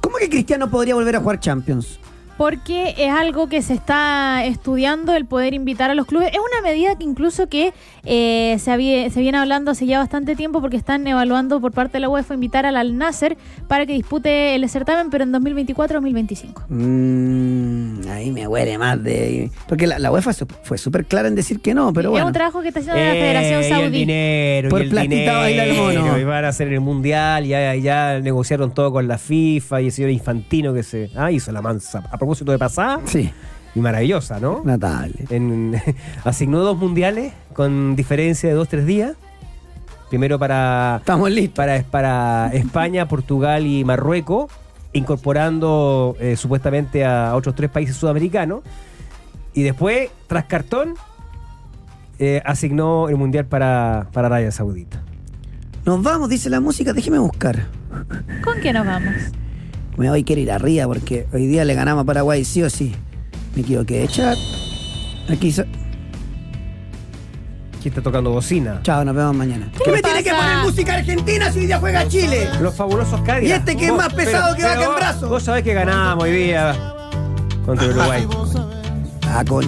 ¿Cómo que Cristiano podría volver a jugar Champions? Porque es algo que se está estudiando el poder invitar a los clubes. Es una medida que incluso que eh, se, había- se viene hablando hace ya bastante tiempo porque están evaluando por parte de la UEFA invitar al Al Nasser para que dispute el certamen, pero en 2024-2025. Mm, ahí me huele más de. Porque la, la UEFA su- fue súper clara en decir que no, pero es bueno. un trabajo que está haciendo la Federación Eh, y el Saudí. dinero, Por y el platita dinero, baila el mono. Y van a hacer el mundial, ya, ya negociaron todo con la FIFA y el señor Infantino que se ah, hizo la mansa. A propósito de pasada, Sí, y maravillosa, ¿no? notable. En- asignó dos mundiales con diferencia de dos, tres días. Primero para, Estamos listos. para, para España, Portugal y Marruecos, incorporando eh, supuestamente a otros tres países sudamericanos. Y después, tras cartón, eh, asignó el mundial para, para Arabia Saudita. Nos vamos, dice la música, déjeme buscar. ¿Con qué nos vamos? Me voy a querer ir arriba porque hoy día le ganamos a Paraguay, sí o sí. Me equivoqué de chat. Aquí. so- ¿Quién está tocando bocina? Chao, nos vemos mañana. ¿Qué ¿Qué me tiene que poner música argentina si hoy día juega Chile? Los fabulosos Cadillacs. Y este que es más pesado que vaca en brazo. Vos sabés que ganamos hoy día contra Uruguay. Ah, con.